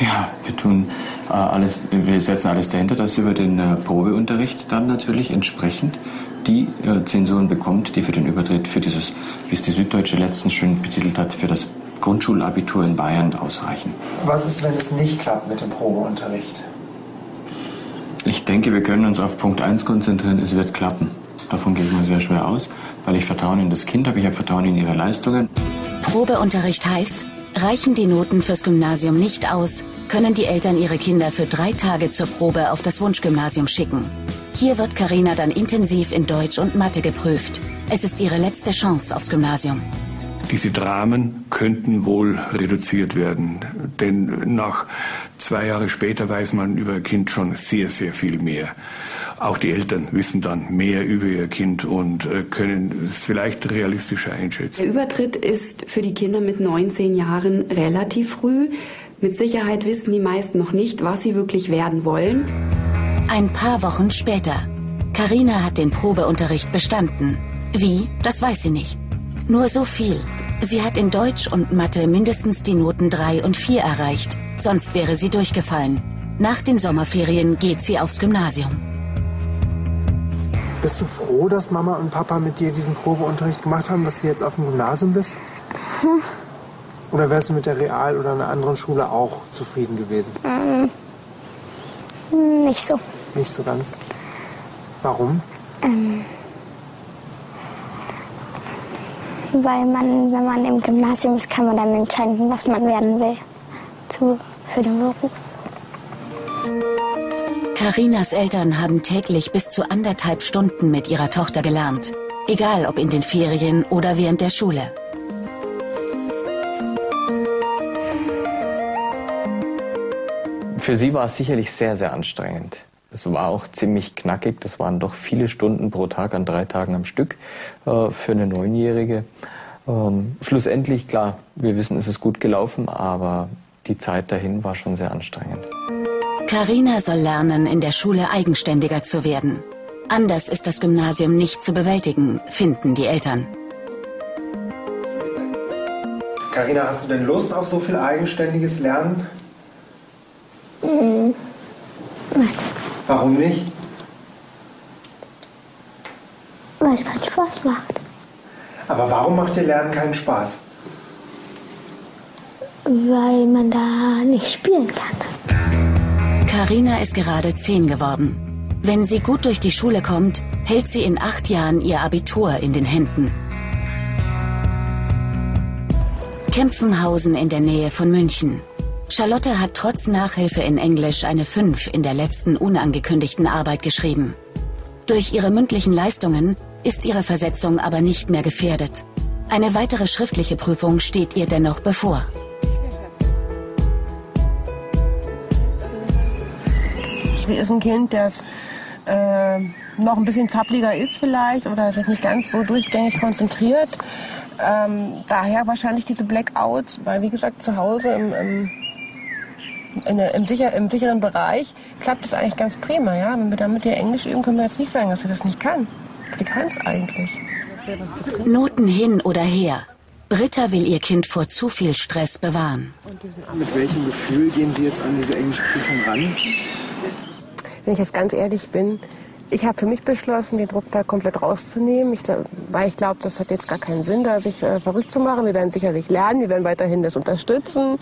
Ja, wir tun äh, alles, wir setzen alles dahinter, dass über den äh, Probeunterricht dann natürlich entsprechend die äh, Zensuren bekommt, die für den Übertritt für dieses, wie es die Süddeutsche letztens schön betitelt hat, für das Grundschulabitur in Bayern ausreichen. Was ist, wenn es nicht klappt mit dem Probeunterricht? Ich denke, wir können uns auf Punkt 1 konzentrieren, es wird klappen. Davon gehe ich mal sehr schwer aus, weil ich Vertrauen in das Kind habe, ich habe Vertrauen in ihre Leistungen. Probeunterricht heißt, reichen die Noten fürs Gymnasium nicht aus, können die Eltern ihre Kinder für drei Tage zur Probe auf das Wunschgymnasium schicken. Hier wird Karina dann intensiv in Deutsch und Mathe geprüft. Es ist ihre letzte Chance aufs Gymnasium. Diese Dramen könnten wohl reduziert werden, denn nach zwei Jahre später weiß man über ein Kind schon sehr, sehr viel mehr. Auch die Eltern wissen dann mehr über ihr Kind und äh, können es vielleicht realistischer einschätzen. Der Übertritt ist für die Kinder mit 19 Jahren relativ früh. Mit Sicherheit wissen die meisten noch nicht, was sie wirklich werden wollen. Ein paar Wochen später. Karina hat den Probeunterricht bestanden. Wie? Das weiß sie nicht. Nur so viel. Sie hat in Deutsch und Mathe mindestens die Noten 3 und 4 erreicht. Sonst wäre sie durchgefallen. Nach den Sommerferien geht sie aufs Gymnasium. Bist du froh, dass Mama und Papa mit dir diesen Probeunterricht gemacht haben, dass du jetzt auf dem Gymnasium bist? Hm. Oder wärst du mit der Real- oder einer anderen Schule auch zufrieden gewesen? Ähm, nicht so. Nicht so ganz. Warum? Ähm, weil man, wenn man im Gymnasium ist, kann man dann entscheiden, was man werden will zu, für den Beruf. Karinas Eltern haben täglich bis zu anderthalb Stunden mit ihrer Tochter gelernt. Egal ob in den Ferien oder während der Schule. Für sie war es sicherlich sehr, sehr anstrengend. Es war auch ziemlich knackig. Das waren doch viele Stunden pro Tag an drei Tagen am Stück äh, für eine Neunjährige. Ähm, schlussendlich, klar, wir wissen, es ist gut gelaufen, aber die Zeit dahin war schon sehr anstrengend. Karina soll lernen, in der Schule eigenständiger zu werden. Anders ist das Gymnasium nicht zu bewältigen, finden die Eltern. Karina, hast du denn Lust auf so viel eigenständiges Lernen? Mhm. Warum nicht? Weil es keinen Spaß macht. Aber warum macht dir Lernen keinen Spaß? Weil man da nicht spielen kann. Karina ist gerade zehn geworden. Wenn sie gut durch die Schule kommt, hält sie in acht Jahren ihr Abitur in den Händen. Kempfenhausen in der Nähe von München. Charlotte hat trotz Nachhilfe in Englisch eine 5 in der letzten unangekündigten Arbeit geschrieben. Durch ihre mündlichen Leistungen ist ihre Versetzung aber nicht mehr gefährdet. Eine weitere schriftliche Prüfung steht ihr dennoch bevor. Sie ist ein Kind, das äh, noch ein bisschen zappliger ist vielleicht oder sich nicht ganz so durchgängig konzentriert. Ähm, daher wahrscheinlich diese Blackouts, weil wie gesagt zu Hause im, im, in der, im, sicher, im sicheren Bereich klappt es eigentlich ganz prima. Ja? Wenn wir damit ihr Englisch üben, können wir jetzt nicht sagen, dass sie das nicht kann. Die kann es eigentlich. Noten hin oder her. Britta will ihr Kind vor zu viel Stress bewahren. Mit welchem Gefühl gehen Sie jetzt an diese Englischprüfung ran? Wenn ich jetzt ganz ehrlich bin, ich habe für mich beschlossen, den Druck da komplett rauszunehmen, ich, weil ich glaube, das hat jetzt gar keinen Sinn, da sich äh, verrückt zu machen. Wir werden sicherlich lernen, wir werden weiterhin das unterstützen.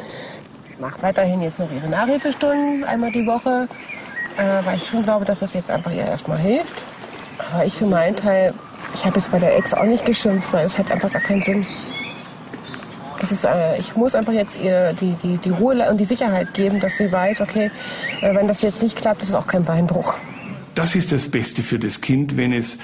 Macht weiterhin jetzt noch ihre Nachhilfestunden einmal die Woche, äh, weil ich schon glaube, dass das jetzt einfach ihr erstmal hilft. Aber ich für meinen Teil, ich habe jetzt bei der Ex auch nicht geschimpft, weil es hat einfach gar keinen Sinn. Das ist, äh, ich muss einfach jetzt ihr die, die, die Ruhe und die Sicherheit geben, dass sie weiß, okay, äh, wenn das jetzt nicht klappt, ist es auch kein Beinbruch. Das ist das Beste für das Kind, wenn es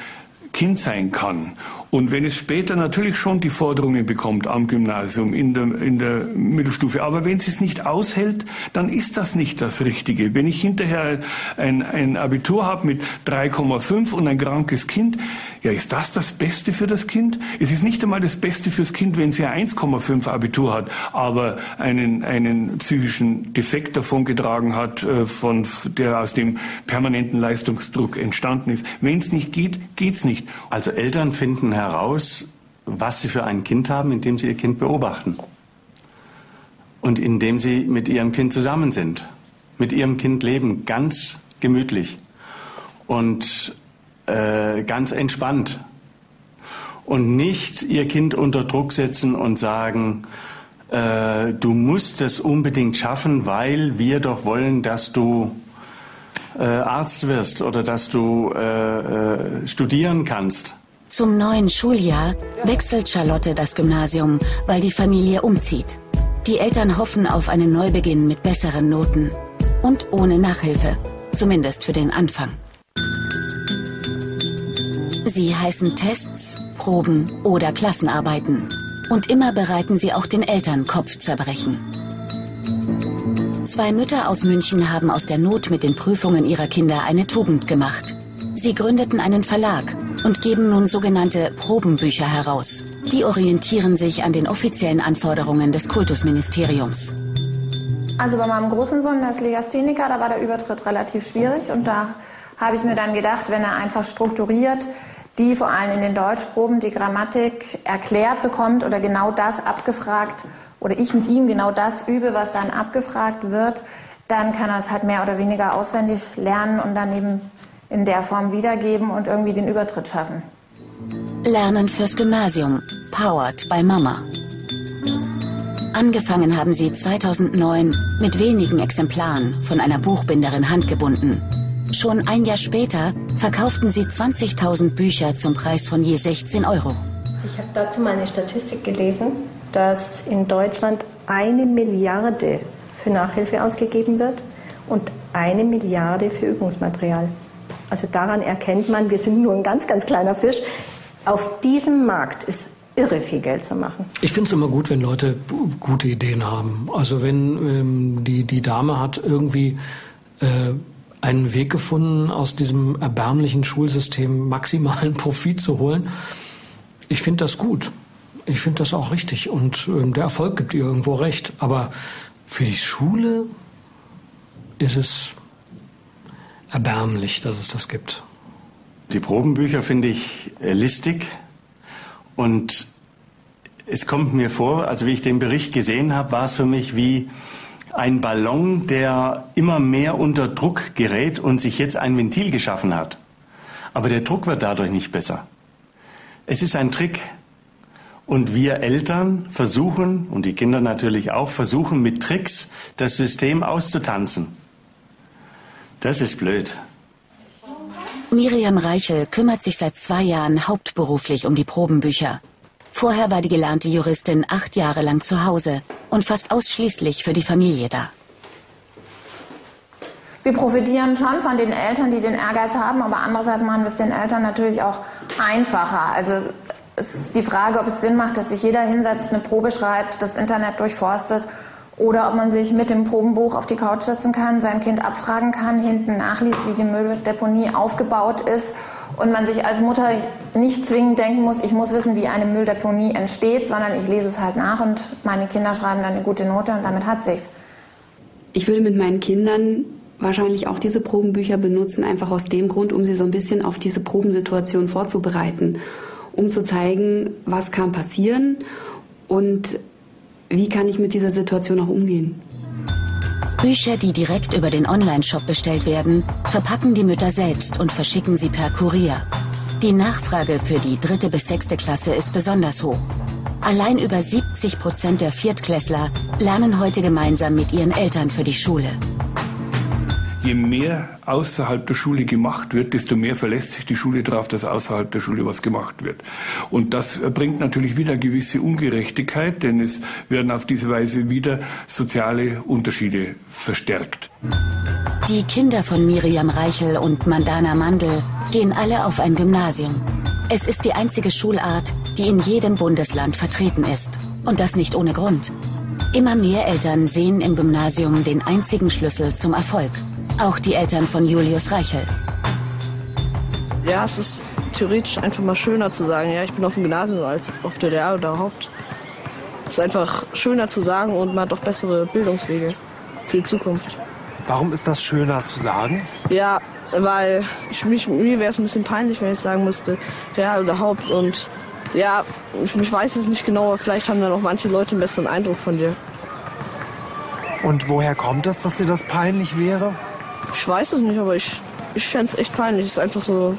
Kind sein kann. Und wenn es später natürlich schon die Forderungen bekommt am Gymnasium, in der, in der Mittelstufe, aber wenn es es nicht aushält, dann ist das nicht das Richtige. Wenn ich hinterher ein, ein Abitur habe mit 3,5 und ein krankes Kind, ja, ist das das Beste für das Kind? Es ist nicht einmal das Beste fürs Kind, wenn es ja 1,5 Abitur hat, aber einen, einen psychischen Defekt davongetragen hat, äh, von, der aus dem permanenten Leistungsdruck entstanden ist. Wenn es nicht geht, geht's nicht. Also Eltern finden heraus, was sie für ein Kind haben, indem sie ihr Kind beobachten. Und indem sie mit ihrem Kind zusammen sind. Mit ihrem Kind leben, ganz gemütlich. Und äh, ganz entspannt. Und nicht ihr Kind unter Druck setzen und sagen, äh, du musst es unbedingt schaffen, weil wir doch wollen, dass du äh, Arzt wirst oder dass du äh, äh, studieren kannst. Zum neuen Schuljahr wechselt Charlotte das Gymnasium, weil die Familie umzieht. Die Eltern hoffen auf einen Neubeginn mit besseren Noten und ohne Nachhilfe, zumindest für den Anfang. Sie heißen Tests, Proben oder Klassenarbeiten. Und immer bereiten sie auch den Eltern Kopfzerbrechen. Zwei Mütter aus München haben aus der Not mit den Prüfungen ihrer Kinder eine Tugend gemacht. Sie gründeten einen Verlag und geben nun sogenannte Probenbücher heraus. Die orientieren sich an den offiziellen Anforderungen des Kultusministeriums. Also bei meinem großen Sohn, der ist Legastheniker, da war der Übertritt relativ schwierig und da habe ich mir dann gedacht, wenn er einfach strukturiert die vor allem in den Deutschproben die Grammatik erklärt bekommt oder genau das abgefragt oder ich mit ihm genau das übe, was dann abgefragt wird, dann kann er es halt mehr oder weniger auswendig lernen und dann eben in der Form wiedergeben und irgendwie den Übertritt schaffen. Lernen fürs Gymnasium, powered by Mama. Angefangen haben sie 2009 mit wenigen Exemplaren von einer Buchbinderin handgebunden. Schon ein Jahr später verkauften sie 20.000 Bücher zum Preis von je 16 Euro. Ich habe dazu mal eine Statistik gelesen, dass in Deutschland eine Milliarde für Nachhilfe ausgegeben wird und eine Milliarde für Übungsmaterial. Also daran erkennt man, wir sind nur ein ganz, ganz kleiner Fisch. Auf diesem Markt ist irre viel Geld zu machen. Ich finde es immer gut, wenn Leute gute Ideen haben. Also wenn ähm, die, die Dame hat irgendwie äh, einen Weg gefunden, aus diesem erbärmlichen Schulsystem maximalen Profit zu holen. Ich finde das gut. Ich finde das auch richtig und äh, der Erfolg gibt ihr irgendwo recht. Aber für die Schule ist es erbärmlich, dass es das gibt. Die Probenbücher finde ich äh, listig und es kommt mir vor, also wie ich den Bericht gesehen habe, war es für mich wie ein Ballon, der immer mehr unter Druck gerät und sich jetzt ein Ventil geschaffen hat. Aber der Druck wird dadurch nicht besser. Es ist ein Trick. Und wir Eltern versuchen, und die Kinder natürlich auch, versuchen mit Tricks das System auszutanzen. Das ist blöd. Miriam Reichel kümmert sich seit zwei Jahren hauptberuflich um die Probenbücher. Vorher war die gelernte Juristin acht Jahre lang zu Hause und fast ausschließlich für die Familie da. Wir profitieren schon von den Eltern, die den Ehrgeiz haben, aber andererseits machen wir es den Eltern natürlich auch einfacher. Also es ist die Frage, ob es Sinn macht, dass sich jeder hinsetzt, eine Probe schreibt, das Internet durchforstet Oder ob man sich mit dem Probenbuch auf die Couch setzen kann, sein Kind abfragen kann, hinten nachliest, wie die Mülldeponie aufgebaut ist und man sich als Mutter nicht zwingend denken muss, ich muss wissen, wie eine Mülldeponie entsteht, sondern ich lese es halt nach und meine Kinder schreiben dann eine gute Note und damit hat sich's. Ich würde mit meinen Kindern wahrscheinlich auch diese Probenbücher benutzen, einfach aus dem Grund, um sie so ein bisschen auf diese Probensituation vorzubereiten, um zu zeigen, was kann passieren und wie kann ich mit dieser Situation auch umgehen. Bücher, die direkt über den Online-Shop bestellt werden, verpacken die Mütter selbst und verschicken sie per Kurier. Die Nachfrage für die dritte bis sechste Klasse ist besonders hoch. Allein über 70 Prozent der Viertklässler lernen heute gemeinsam mit ihren Eltern für die Schule je mehr außerhalb der Schule gemacht wird, desto mehr verlässt sich die Schule darauf, dass außerhalb der Schule was gemacht wird. Und das bringt natürlich wieder gewisse Ungerechtigkeit, denn es werden auf diese Weise wieder soziale Unterschiede verstärkt. Die Kinder von Miriam Reichel und Mandana Mandel gehen alle auf ein Gymnasium. Es ist die einzige Schulart, die in jedem Bundesland vertreten ist. Und das nicht ohne Grund. Immer mehr Eltern sehen im Gymnasium den einzigen Schlüssel zum Erfolg. Auch die Eltern von Julius Reichel. Ja, es ist theoretisch einfach mal schöner zu sagen, ja, ich bin auf dem Gymnasium als auf der Real oder Haupt. Es ist einfach schöner zu sagen und man hat auch bessere Bildungswege für die Zukunft. Warum ist das schöner zu sagen? Ja, weil ich, mich, mir wäre es ein bisschen peinlich, wenn ich sagen müsste, Real oder Haupt. Und ja, ich, ich weiß es nicht genau, aber vielleicht haben dann auch manche Leute einen besseren Eindruck von dir. Und woher kommt das, dass dir das peinlich wäre? Ich weiß es nicht, aber ich, ich fände es echt peinlich. Es ist einfach so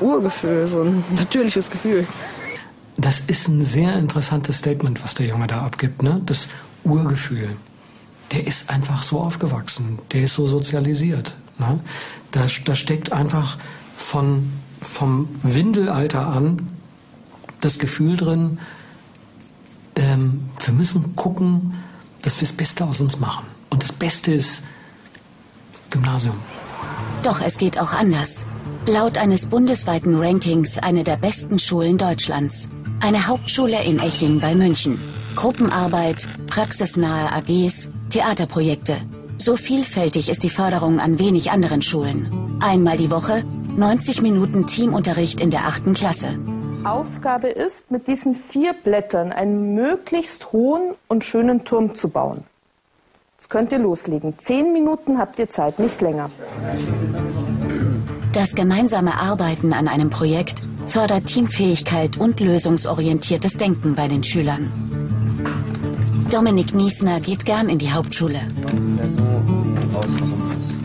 Urgefühl, so ein natürliches Gefühl. Das ist ein sehr interessantes Statement, was der Junge da abgibt, ne? Das Urgefühl. Der ist einfach so aufgewachsen, der ist so sozialisiert. Ne? Da, da steckt einfach von, vom Windelalter an das Gefühl drin, ähm, wir müssen gucken, dass wir das Beste aus uns machen. Und das Beste ist, Gymnasium. Doch es geht auch anders. Laut eines bundesweiten Rankings eine der besten Schulen Deutschlands. Eine Hauptschule in Eching bei München. Gruppenarbeit, praxisnahe AGs, Theaterprojekte. So vielfältig ist die Förderung an wenig anderen Schulen. Einmal die Woche 90 Minuten Teamunterricht in der achten Klasse. Aufgabe ist, mit diesen vier Blättern einen möglichst hohen und schönen Turm zu bauen. Jetzt könnt ihr loslegen. Zehn Minuten habt ihr Zeit, nicht länger. Das gemeinsame Arbeiten an einem Projekt fördert Teamfähigkeit und lösungsorientiertes Denken bei den Schülern. Dominik Niesner geht gern in die Hauptschule.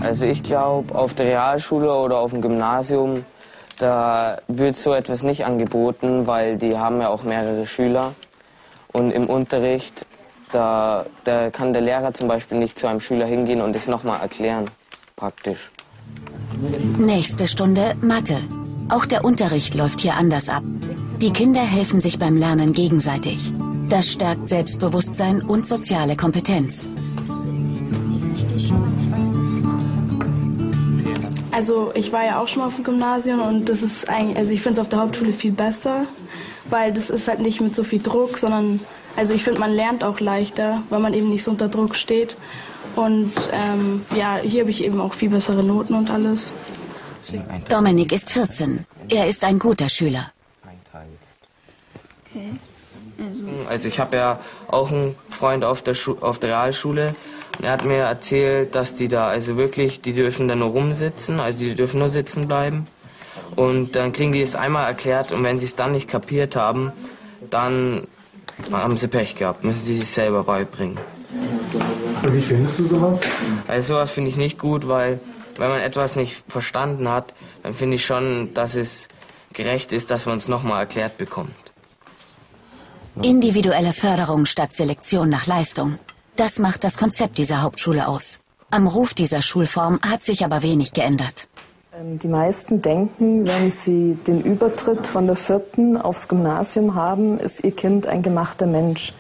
Also ich glaube, auf der Realschule oder auf dem Gymnasium, da wird so etwas nicht angeboten, weil die haben ja auch mehrere Schüler. Und im Unterricht da, da kann der Lehrer zum Beispiel nicht zu einem Schüler hingehen und es nochmal erklären, praktisch. Nächste Stunde Mathe. Auch der Unterricht läuft hier anders ab. Die Kinder helfen sich beim Lernen gegenseitig. Das stärkt Selbstbewusstsein und soziale Kompetenz. Also ich war ja auch schon mal auf dem Gymnasium und das ist eigentlich, also ich finde es auf der Hauptschule viel besser, weil das ist halt nicht mit so viel Druck, sondern also ich finde, man lernt auch leichter, weil man eben nicht so unter Druck steht. Und ähm, ja, hier habe ich eben auch viel bessere Noten und alles. Dominik ist 14. Er ist ein guter Schüler. Okay. Also ich habe ja auch einen Freund auf der, Schu auf der Realschule. Und er hat mir erzählt, dass die da, also wirklich, die dürfen da nur rumsitzen, also die dürfen nur sitzen bleiben. Und dann kriegen die es einmal erklärt und wenn sie es dann nicht kapiert haben, dann haben sie Pech gehabt, müssen sie sich selber beibringen. Wie findest du sowas? Also sowas finde ich nicht gut, weil wenn man etwas nicht verstanden hat, dann finde ich schon, dass es gerecht ist, dass man es nochmal erklärt bekommt. Individuelle Förderung statt Selektion nach Leistung. Das macht das Konzept dieser Hauptschule aus. Am Ruf dieser Schulform hat sich aber wenig geändert. Ähm, die meisten denken, wenn sie den Übertritt von der vierten aufs Gymnasium haben, ist ihr Kind ein gemachter Mensch.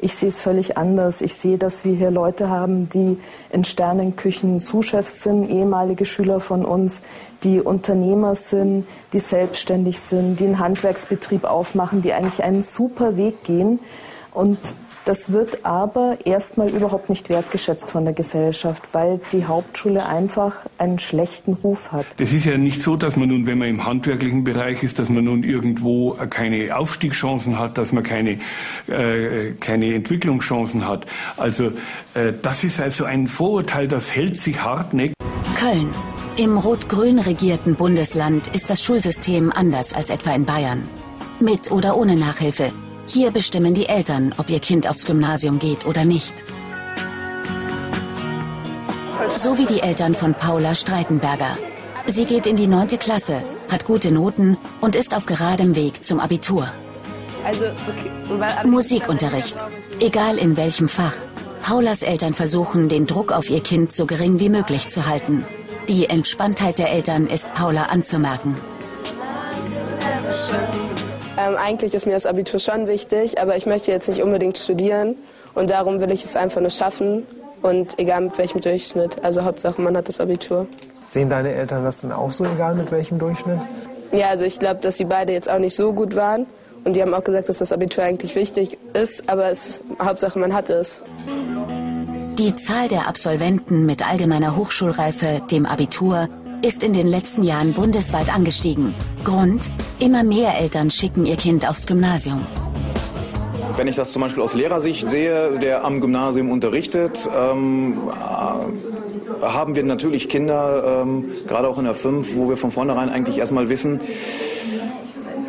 Ich sehe es völlig anders. Ich sehe, dass wir hier Leute haben, die in Sternenküchen Zuschefs sind, ehemalige Schüler von uns, die Unternehmer sind, die selbstständig sind, die einen Handwerksbetrieb aufmachen, die eigentlich einen super Weg gehen. Und Das wird aber erstmal überhaupt nicht wertgeschätzt von der Gesellschaft, weil die Hauptschule einfach einen schlechten Ruf hat. Das ist ja nicht so, dass man nun, wenn man im handwerklichen Bereich ist, dass man nun irgendwo keine Aufstiegschancen hat, dass man keine, äh, keine Entwicklungschancen hat. Also äh, das ist also ein Vorurteil, das hält sich hartnäckig. Köln. Im rot-grün regierten Bundesland ist das Schulsystem anders als etwa in Bayern. Mit oder ohne Nachhilfe. Hier bestimmen die Eltern, ob ihr Kind aufs Gymnasium geht oder nicht. So wie die Eltern von Paula Streitenberger. Sie geht in die neunte Klasse, hat gute Noten und ist auf geradem Weg zum Abitur. Also, okay. Musikunterricht. Egal in welchem Fach. Paulas Eltern versuchen, den Druck auf ihr Kind so gering wie möglich zu halten. Die Entspanntheit der Eltern ist Paula anzumerken. Ähm, eigentlich ist mir das Abitur schon wichtig, aber ich möchte jetzt nicht unbedingt studieren und darum will ich es einfach nur schaffen und egal mit welchem Durchschnitt. Also Hauptsache man hat das Abitur. Sehen deine Eltern das denn auch so, egal mit welchem Durchschnitt? Ja, also ich glaube, dass sie beide jetzt auch nicht so gut waren und die haben auch gesagt, dass das Abitur eigentlich wichtig ist, aber es, Hauptsache man hat es. Die Zahl der Absolventen mit allgemeiner Hochschulreife, dem Abitur, ist in den letzten Jahren bundesweit angestiegen. Grund, immer mehr Eltern schicken ihr Kind aufs Gymnasium. Wenn ich das zum Beispiel aus Lehrersicht sehe, der am Gymnasium unterrichtet, ähm, äh, haben wir natürlich Kinder, ähm, gerade auch in der 5, wo wir von vornherein eigentlich erstmal wissen,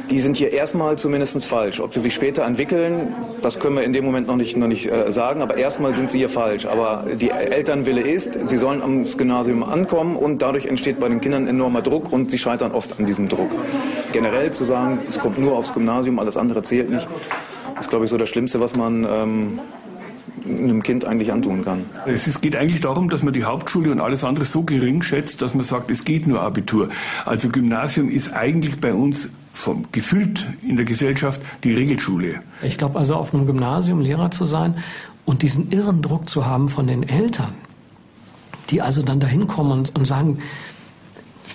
die sind hier erstmal zumindest falsch. Ob sie sich später entwickeln, das können wir in dem Moment noch nicht, noch nicht äh, sagen, aber erstmal sind sie hier falsch. Aber die Elternwille ist, sie sollen am Gymnasium ankommen und dadurch entsteht bei den Kindern enormer Druck und sie scheitern oft an diesem Druck. Generell zu sagen, es kommt nur aufs Gymnasium, alles andere zählt nicht, ist, glaube ich, so das Schlimmste, was man ähm, einem Kind eigentlich antun kann. Es geht eigentlich darum, dass man die Hauptschule und alles andere so gering schätzt, dass man sagt, es geht nur Abitur. Also Gymnasium ist eigentlich bei uns vom, gefühlt in der Gesellschaft die Regelschule. Ich glaube also auf einem Gymnasium Lehrer zu sein und diesen irren Druck zu haben von den Eltern, die also dann dahin kommen und, und sagen,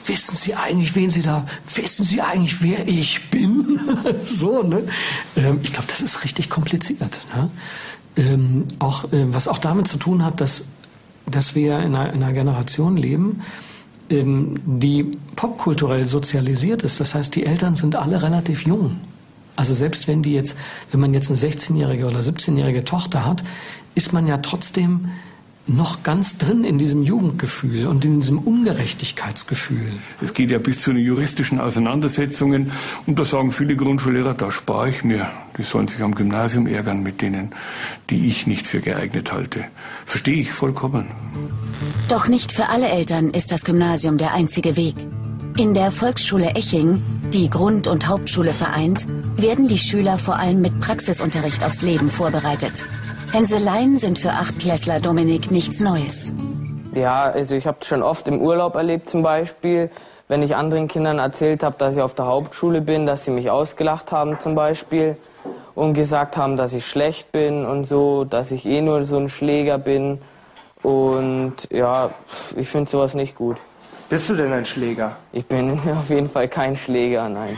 wissen Sie eigentlich, wen Sie da, wissen Sie eigentlich, wer ich bin? so, ne? Ähm, ich glaube, das ist richtig kompliziert. Ne? Ähm, auch, äh, was auch damit zu tun hat, dass, dass wir in einer, in einer Generation leben, die popkulturell sozialisiert ist. Das heißt, die Eltern sind alle relativ jung. Also selbst wenn die jetzt, wenn man jetzt eine 16-jährige oder 17-jährige Tochter hat, ist man ja trotzdem noch ganz drin in diesem Jugendgefühl und in diesem Ungerechtigkeitsgefühl. Es geht ja bis zu den juristischen Auseinandersetzungen und da sagen viele Grundschullehrer, da spare ich mir. Die sollen sich am Gymnasium ärgern mit denen, die ich nicht für geeignet halte. Verstehe ich vollkommen. Doch nicht für alle Eltern ist das Gymnasium der einzige Weg. In der Volksschule Eching, die Grund- und Hauptschule vereint, werden die Schüler vor allem mit Praxisunterricht aufs Leben vorbereitet. Hänseleien sind für Achtklässler Dominik nichts Neues. Ja, also ich habe schon oft im Urlaub erlebt zum Beispiel, wenn ich anderen Kindern erzählt habe, dass ich auf der Hauptschule bin, dass sie mich ausgelacht haben zum Beispiel und gesagt haben, dass ich schlecht bin und so, dass ich eh nur so ein Schläger bin. Und ja, ich finde sowas nicht gut. Bist du denn ein Schläger? Ich bin auf jeden Fall kein Schläger, nein.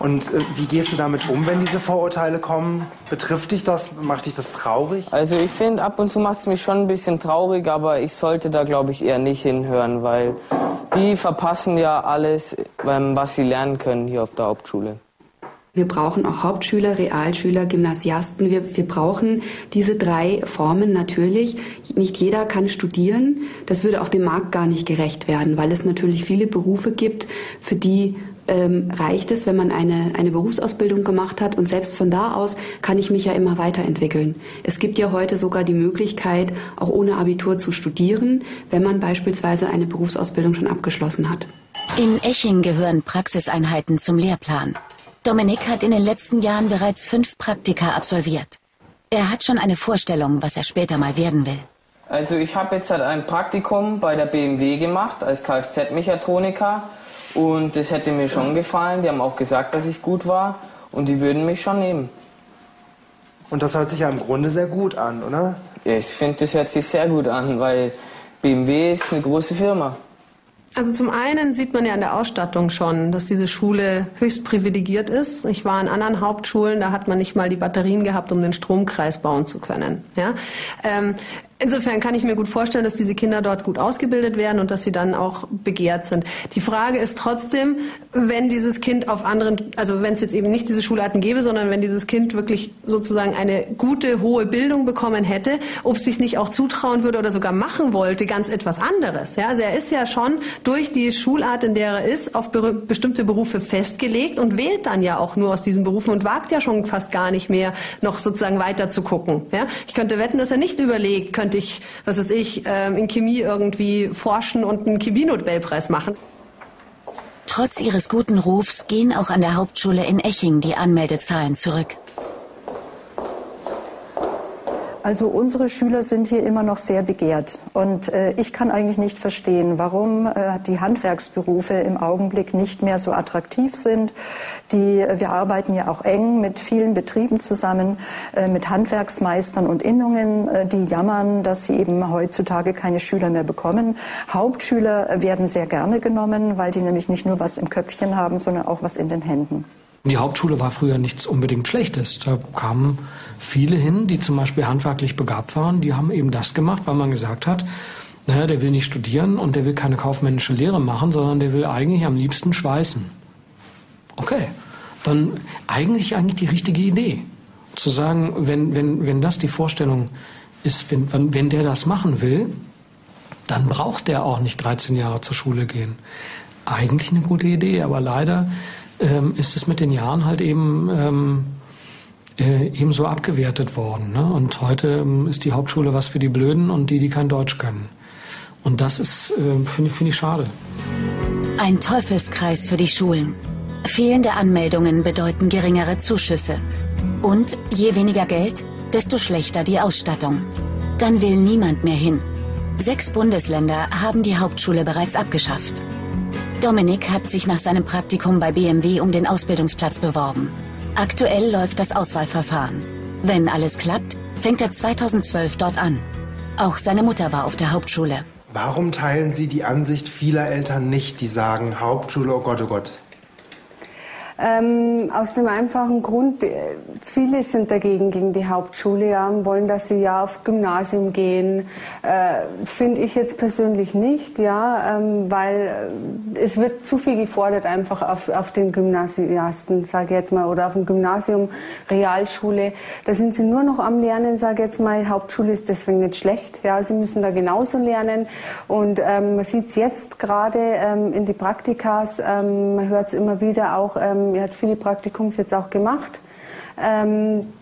Und äh, wie gehst du damit um, wenn diese Vorurteile kommen? Betrifft dich das? Macht dich das traurig? Also ich finde, ab und zu macht es mich schon ein bisschen traurig, aber ich sollte da, glaube ich, eher nicht hinhören, weil die verpassen ja alles, ähm, was sie lernen können hier auf der Hauptschule. Wir brauchen auch Hauptschüler, Realschüler, Gymnasiasten. Wir, wir brauchen diese drei Formen natürlich. Nicht jeder kann studieren. Das würde auch dem Markt gar nicht gerecht werden, weil es natürlich viele Berufe gibt, für die ähm, reicht es, wenn man eine, eine Berufsausbildung gemacht hat und selbst von da aus kann ich mich ja immer weiterentwickeln. Es gibt ja heute sogar die Möglichkeit, auch ohne Abitur zu studieren, wenn man beispielsweise eine Berufsausbildung schon abgeschlossen hat. In Eching gehören Praxiseinheiten zum Lehrplan. Dominik hat in den letzten Jahren bereits fünf Praktika absolviert. Er hat schon eine Vorstellung, was er später mal werden will. Also ich habe jetzt halt ein Praktikum bei der BMW gemacht als Kfz-Mechatroniker und das hätte mir schon gefallen. Die haben auch gesagt, dass ich gut war und die würden mich schon nehmen. Und das hört sich ja im Grunde sehr gut an, oder? Ich finde, das hört sich sehr gut an, weil BMW ist eine große Firma. Also zum einen sieht man ja an der Ausstattung schon, dass diese Schule höchst privilegiert ist. Ich war in anderen Hauptschulen, da hat man nicht mal die Batterien gehabt, um den Stromkreis bauen zu können. Ja? Ähm, Insofern kann ich mir gut vorstellen, dass diese Kinder dort gut ausgebildet werden und dass sie dann auch begehrt sind. Die Frage ist trotzdem, wenn dieses Kind auf anderen, also wenn es jetzt eben nicht diese Schularten gäbe, sondern wenn dieses Kind wirklich sozusagen eine gute, hohe Bildung bekommen hätte, ob es sich nicht auch zutrauen würde oder sogar machen wollte, ganz etwas anderes. Ja, also er ist ja schon durch die Schulart, in der er ist, auf bestimmte Berufe festgelegt und wählt dann ja auch nur aus diesen Berufen und wagt ja schon fast gar nicht mehr, noch sozusagen weiter zu gucken. Ja, ich könnte wetten, dass er nicht überlegt, könnte könnte ich, was weiß ich, ähm, in Chemie irgendwie forschen und einen Chemie-Nobelpreis machen. Trotz ihres guten Rufs gehen auch an der Hauptschule in Eching die Anmeldezahlen zurück. Also unsere Schüler sind hier immer noch sehr begehrt. Und äh, ich kann eigentlich nicht verstehen, warum äh, die Handwerksberufe im Augenblick nicht mehr so attraktiv sind. Die, wir arbeiten ja auch eng mit vielen Betrieben zusammen, äh, mit Handwerksmeistern und Innungen, äh, die jammern, dass sie eben heutzutage keine Schüler mehr bekommen. Hauptschüler werden sehr gerne genommen, weil die nämlich nicht nur was im Köpfchen haben, sondern auch was in den Händen. Die Hauptschule war früher nichts unbedingt Schlechtes. Da kamen viele hin, die zum Beispiel handwerklich begabt waren. Die haben eben das gemacht, weil man gesagt hat, naja, der will nicht studieren und der will keine kaufmännische Lehre machen, sondern der will eigentlich am liebsten schweißen. Okay, dann eigentlich eigentlich die richtige Idee. Zu sagen, wenn, wenn, wenn das die Vorstellung ist, wenn, wenn der das machen will, dann braucht der auch nicht 13 Jahre zur Schule gehen. Eigentlich eine gute Idee, aber leider ähm, ist es mit den Jahren halt eben ähm, äh, ebenso abgewertet worden. Ne? Und heute ähm, ist die Hauptschule was für die Blöden und die, die kein Deutsch können. Und das ist, äh, finde find ich, schade. Ein Teufelskreis für die Schulen. Fehlende Anmeldungen bedeuten geringere Zuschüsse. Und je weniger Geld, desto schlechter die Ausstattung. Dann will niemand mehr hin. Sechs Bundesländer haben die Hauptschule bereits abgeschafft. Dominik hat sich nach seinem Praktikum bei BMW um den Ausbildungsplatz beworben. Aktuell läuft das Auswahlverfahren. Wenn alles klappt, fängt er 2012 dort an. Auch seine Mutter war auf der Hauptschule. Warum teilen Sie die Ansicht vieler Eltern nicht, die sagen, Hauptschule, oh Gott, oh Gott? Ähm, aus dem einfachen Grund, äh, viele sind dagegen gegen die Hauptschule, ja, wollen, dass sie ja auf Gymnasium gehen. Äh, Finde ich jetzt persönlich nicht, ja, ähm, weil äh, es wird zu viel gefordert einfach auf, auf den Gymnasiasten, sage ich jetzt mal, oder auf dem Gymnasium, Realschule. Da sind sie nur noch am Lernen, sage ich jetzt mal. Hauptschule ist deswegen nicht schlecht, ja, sie müssen da genauso lernen. Und ähm, man sieht es jetzt gerade ähm, in die Praktikas, ähm, man hört es immer wieder auch, ähm, er hat viele Praktikums jetzt auch gemacht, ähm,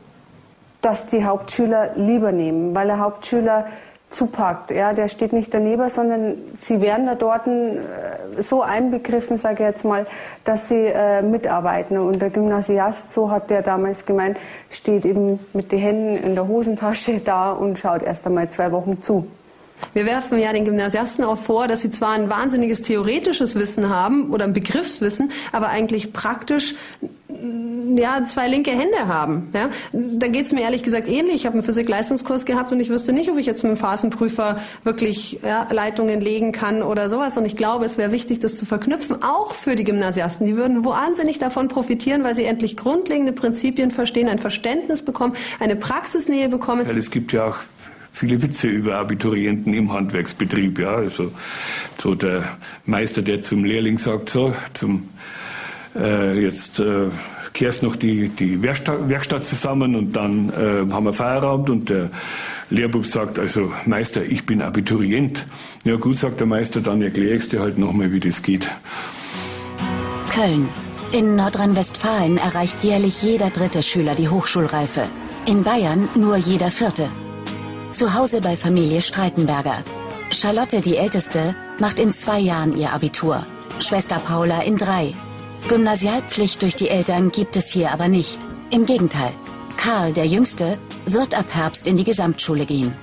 dass die Hauptschüler lieber nehmen, weil der Hauptschüler zupackt. Ja, der steht nicht daneben, sondern sie werden da dort äh, so einbegriffen, sage ich jetzt mal, dass sie äh, mitarbeiten. Und der Gymnasiast, so hat der damals gemeint, steht eben mit den Händen in der Hosentasche da und schaut erst einmal zwei Wochen zu. Wir werfen ja den Gymnasiasten auch vor, dass sie zwar ein wahnsinniges theoretisches Wissen haben oder ein Begriffswissen, aber eigentlich praktisch ja, zwei linke Hände haben. Ja? Da geht's mir ehrlich gesagt ähnlich. Ich habe einen Physik-Leistungskurs gehabt und ich wüsste nicht, ob ich jetzt mit dem Phasenprüfer wirklich ja, Leitungen legen kann oder sowas. Und ich glaube, es wäre wichtig, das zu verknüpfen, auch für die Gymnasiasten. Die würden wahnsinnig davon profitieren, weil sie endlich grundlegende Prinzipien verstehen, ein Verständnis bekommen, eine Praxisnähe bekommen. Weil es gibt ja auch viele Witze über Abiturienten im Handwerksbetrieb. Ja, also so der Meister, der zum Lehrling sagt, so zum äh, jetzt äh, kehrst noch die die Werkstatt, Werkstatt zusammen und dann äh, haben wir Feierabend und der Lehrbub sagt, also Meister, ich bin Abiturient. Ja gut, sagt der Meister, dann erkläre ich dir halt nochmal, wie das geht. Köln. In Nordrhein-Westfalen erreicht jährlich jeder dritte Schüler die Hochschulreife. In Bayern nur jeder vierte. Zu Hause bei Familie Streitenberger. Charlotte, die Älteste, macht in zwei Jahren ihr Abitur. Schwester Paula in drei. Gymnasialpflicht durch die Eltern gibt es hier aber nicht. Im Gegenteil. Karl, der Jüngste, wird ab Herbst in die Gesamtschule gehen.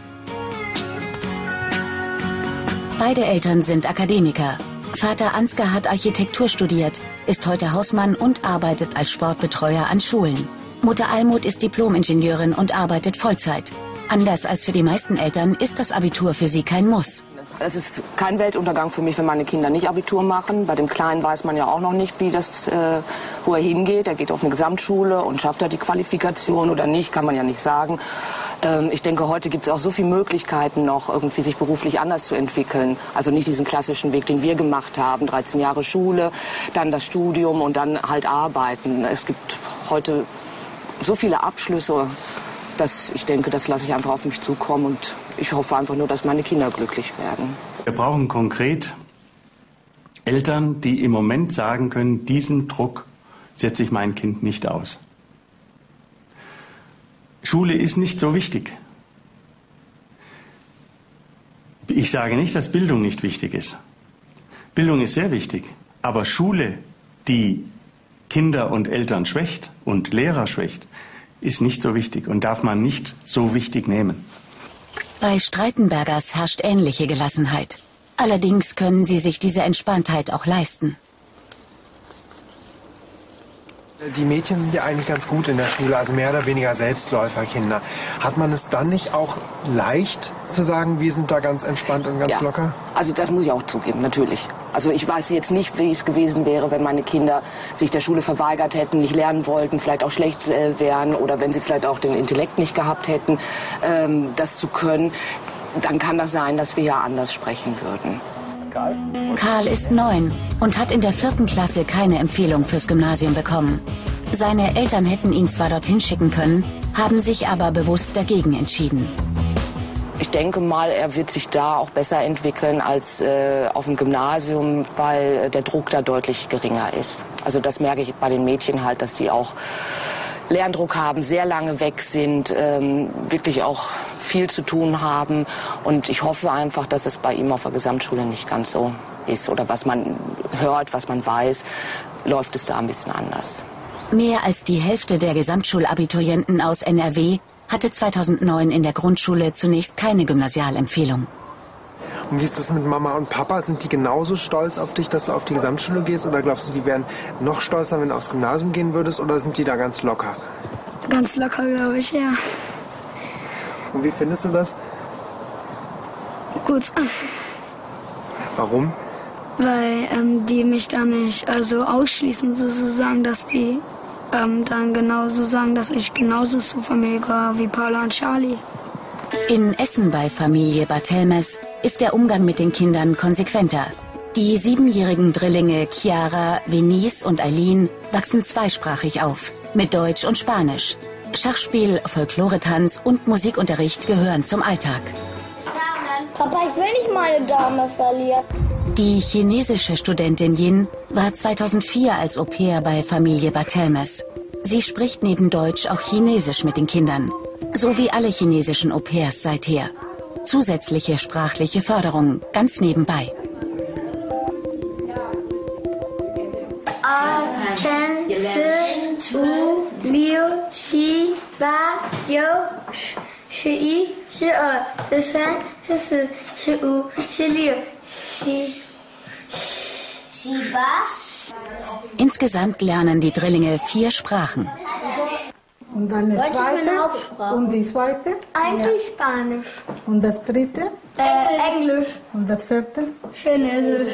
Beide Eltern sind Akademiker. Vater Ansgar hat Architektur studiert, ist heute Hausmann und arbeitet als Sportbetreuer an Schulen. Mutter Almut ist Diplomingenieurin und arbeitet Vollzeit. Anders als für die meisten Eltern ist das Abitur für sie kein Muss. Es ist kein Weltuntergang für mich, wenn meine Kinder nicht Abitur machen. Bei dem Kleinen weiß man ja auch noch nicht, wie das, äh, wo er hingeht. Er geht auf eine Gesamtschule und schafft er die Qualifikation oder nicht, kann man ja nicht sagen. Ähm, ich denke, heute gibt es auch so viele Möglichkeiten noch, irgendwie sich beruflich anders zu entwickeln. Also nicht diesen klassischen Weg, den wir gemacht haben. 13 Jahre Schule, dann das Studium und dann halt arbeiten. Es gibt heute so viele Abschlüsse, dass ich denke, das lasse ich einfach auf mich zukommen und ich hoffe einfach nur, dass meine Kinder glücklich werden. Wir brauchen konkret Eltern, die im Moment sagen können, diesen Druck setze ich mein Kind nicht aus. Schule ist nicht so wichtig. Ich sage nicht, dass Bildung nicht wichtig ist. Bildung ist sehr wichtig. Aber Schule, die Kinder und Eltern schwächt und Lehrer schwächt, ist nicht so wichtig und darf man nicht so wichtig nehmen. Bei Streitenbergers herrscht ähnliche Gelassenheit. Allerdings können sie sich diese Entspanntheit auch leisten. Die Mädchen sind ja eigentlich ganz gut in der Schule, also mehr oder weniger Selbstläuferkinder. Hat man es dann nicht auch leicht zu sagen, wir sind da ganz entspannt und ganz Ja. locker? Also das muss ich auch zugeben, natürlich. Also ich weiß jetzt nicht, wie es gewesen wäre, wenn meine Kinder sich der Schule verweigert hätten, nicht lernen wollten, vielleicht auch schlecht äh, wären oder wenn sie vielleicht auch den Intellekt nicht gehabt hätten, ähm, das zu können. Dann kann das sein, dass wir ja anders sprechen würden. Karl ist neun und hat in der vierten Klasse keine Empfehlung fürs Gymnasium bekommen. Seine Eltern hätten ihn zwar dorthin schicken können, haben sich aber bewusst dagegen entschieden. Ich denke mal, er wird sich da auch besser entwickeln als äh, auf dem Gymnasium, weil äh, der Druck da deutlich geringer ist. Also das merke ich bei den Mädchen halt, dass die auch Lerndruck haben, sehr lange weg sind, ähm, wirklich auch viel zu tun haben. Und ich hoffe einfach, dass es bei ihm auf der Gesamtschule nicht ganz so ist. Oder was man hört, was man weiß, läuft es da ein bisschen anders. Mehr als die Hälfte der Gesamtschulabiturienten aus NRW hatte 2009 in der Grundschule zunächst keine Gymnasialempfehlung. Und wie ist das mit Mama und Papa? Sind die genauso stolz auf dich, dass du auf die Gesamtschule gehst? Oder glaubst du, die wären noch stolzer, wenn du aufs Gymnasium gehen würdest? Oder sind die da ganz locker? Ganz locker, glaube ich, ja. Und wie findest du das? Gut, Warum? weil ähm, die mich da nicht also ausschließen, sozusagen, dass die ähm, dann genauso sagen, dass ich genauso zur Familie gehöre wie Paula und Charlie. In Essen bei Familie Barthelmes ist der Umgang mit den Kindern konsequenter. Die siebenjährigen Drillinge Chiara, Venice und Eileen wachsen zweisprachig auf, mit Deutsch und Spanisch. Schachspiel, Folkloretanz und Musikunterricht gehören zum Alltag. Papa, ich will nicht meine Dame verlieren. Die chinesische Studentin Yin war 2004 als Au pair bei Familie Barthelmes. Sie spricht neben Deutsch auch Chinesisch mit den Kindern. So wie alle chinesischen Au pairs seither. Zusätzliche sprachliche Förderung, ganz nebenbei. Insgesamt lernen die Drillinge vier Sprachen. Und Deutsch meine zweite. Und die zweite? Eigentlich Spanisch. Und das dritte? Äh, Englisch. Und das vierte? Chinesisch.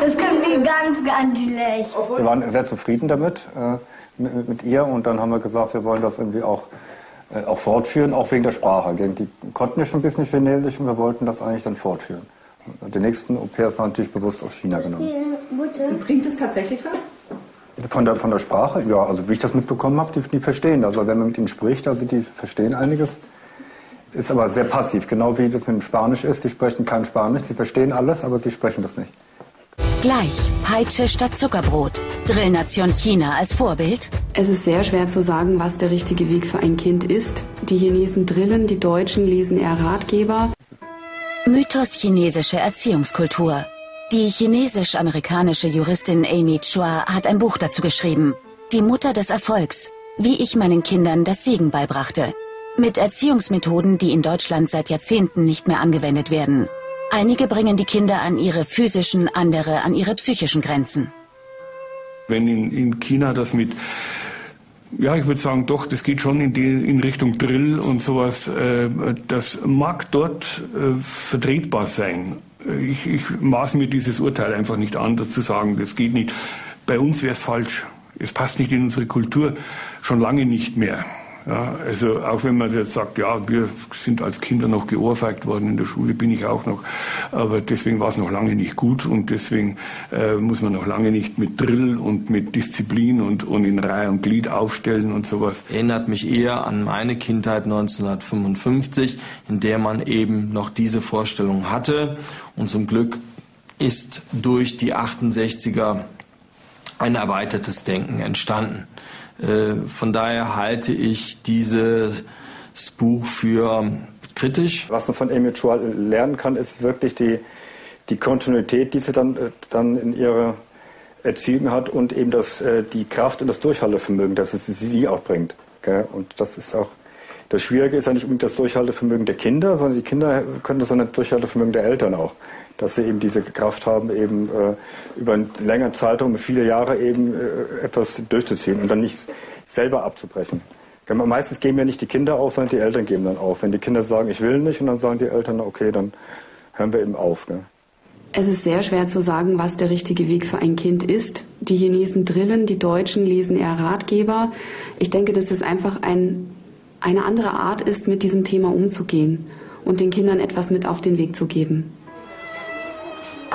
Das können wir ganz, ganz schlecht. Wir waren sehr zufrieden damit, äh, mit, mit ihr. Und dann haben wir gesagt, wir wollen das irgendwie auch, äh, auch fortführen, auch wegen der Sprache. Die konnten ja schon ein bisschen Chinesisch und wir wollten das eigentlich dann fortführen. Und die nächsten Au pairs waren natürlich bewusst aus China genommen. Bringt es tatsächlich was? Von der, von der Sprache, ja, also wie ich das mitbekommen habe, die, die verstehen. Also wenn man mit ihnen spricht, also die verstehen einiges. Ist aber sehr passiv, genau wie das mit dem Spanisch ist. Die sprechen kein Spanisch, sie verstehen alles, aber sie sprechen das nicht. Gleich Peitsche statt Zuckerbrot. Drillnation China als Vorbild. Es ist sehr schwer zu sagen, was der richtige Weg für ein Kind ist. Die Chinesen drillen, die Deutschen lesen eher Ratgeber. Mythos chinesische Erziehungskultur. Die chinesisch-amerikanische Juristin Amy Chua hat ein Buch dazu geschrieben. Die Mutter des Erfolgs. Wie ich meinen Kindern das Siegen beibrachte. Mit Erziehungsmethoden, die in Deutschland seit Jahrzehnten nicht mehr angewendet werden. Einige bringen die Kinder an ihre physischen, andere an ihre psychischen Grenzen. Wenn in, in China das mit ja, ich würde sagen, doch, das geht schon in, die, in Richtung Drill und sowas. Äh, das mag dort äh, vertretbar sein. Ich, ich maß mir dieses Urteil einfach nicht an, zu sagen, das geht nicht. Bei uns wäre es falsch. Es passt nicht in unsere Kultur, schon lange nicht mehr. Ja, also auch wenn man jetzt sagt, ja, wir sind als Kinder noch geohrfeigt worden in der Schule, bin ich auch noch, aber deswegen war es noch lange nicht gut und deswegen äh, muss man noch lange nicht mit Drill und mit Disziplin und, und in Reihe und Glied aufstellen und sowas. Erinnert mich eher an meine Kindheit 1955, in der man eben noch diese Vorstellung hatte und zum Glück ist durch die 68er ein erweitertes Denken entstanden. Äh, von daher halte ich dieses Buch für kritisch. Was man von Amy Chua lernen kann, ist wirklich die, die Kontinuität, die sie dann, äh, dann in ihrer Erziehung hat und eben das, äh, die Kraft und das Durchhaltevermögen, das es sie auch bringt. Und das ist auch, das Schwierige ist ja nicht unbedingt das Durchhaltevermögen der Kinder, sondern die Kinder können das sondern das Durchhaltevermögen der Eltern auch dass sie eben diese Kraft haben, eben äh, über einen längeren Zeitraum, viele Jahre eben äh, etwas durchzuziehen und dann nicht selber abzubrechen. Meistens geben ja nicht die Kinder auf, sondern die Eltern geben dann auf. Wenn die Kinder sagen, ich will nicht, und dann sagen die Eltern, okay, dann hören wir eben auf. Ne? Es ist sehr schwer zu sagen, was der richtige Weg für ein Kind ist. Die Chinesen drillen, die Deutschen lesen eher Ratgeber. Ich denke, dass es einfach ein, eine andere Art ist, mit diesem Thema umzugehen und den Kindern etwas mit auf den Weg zu geben.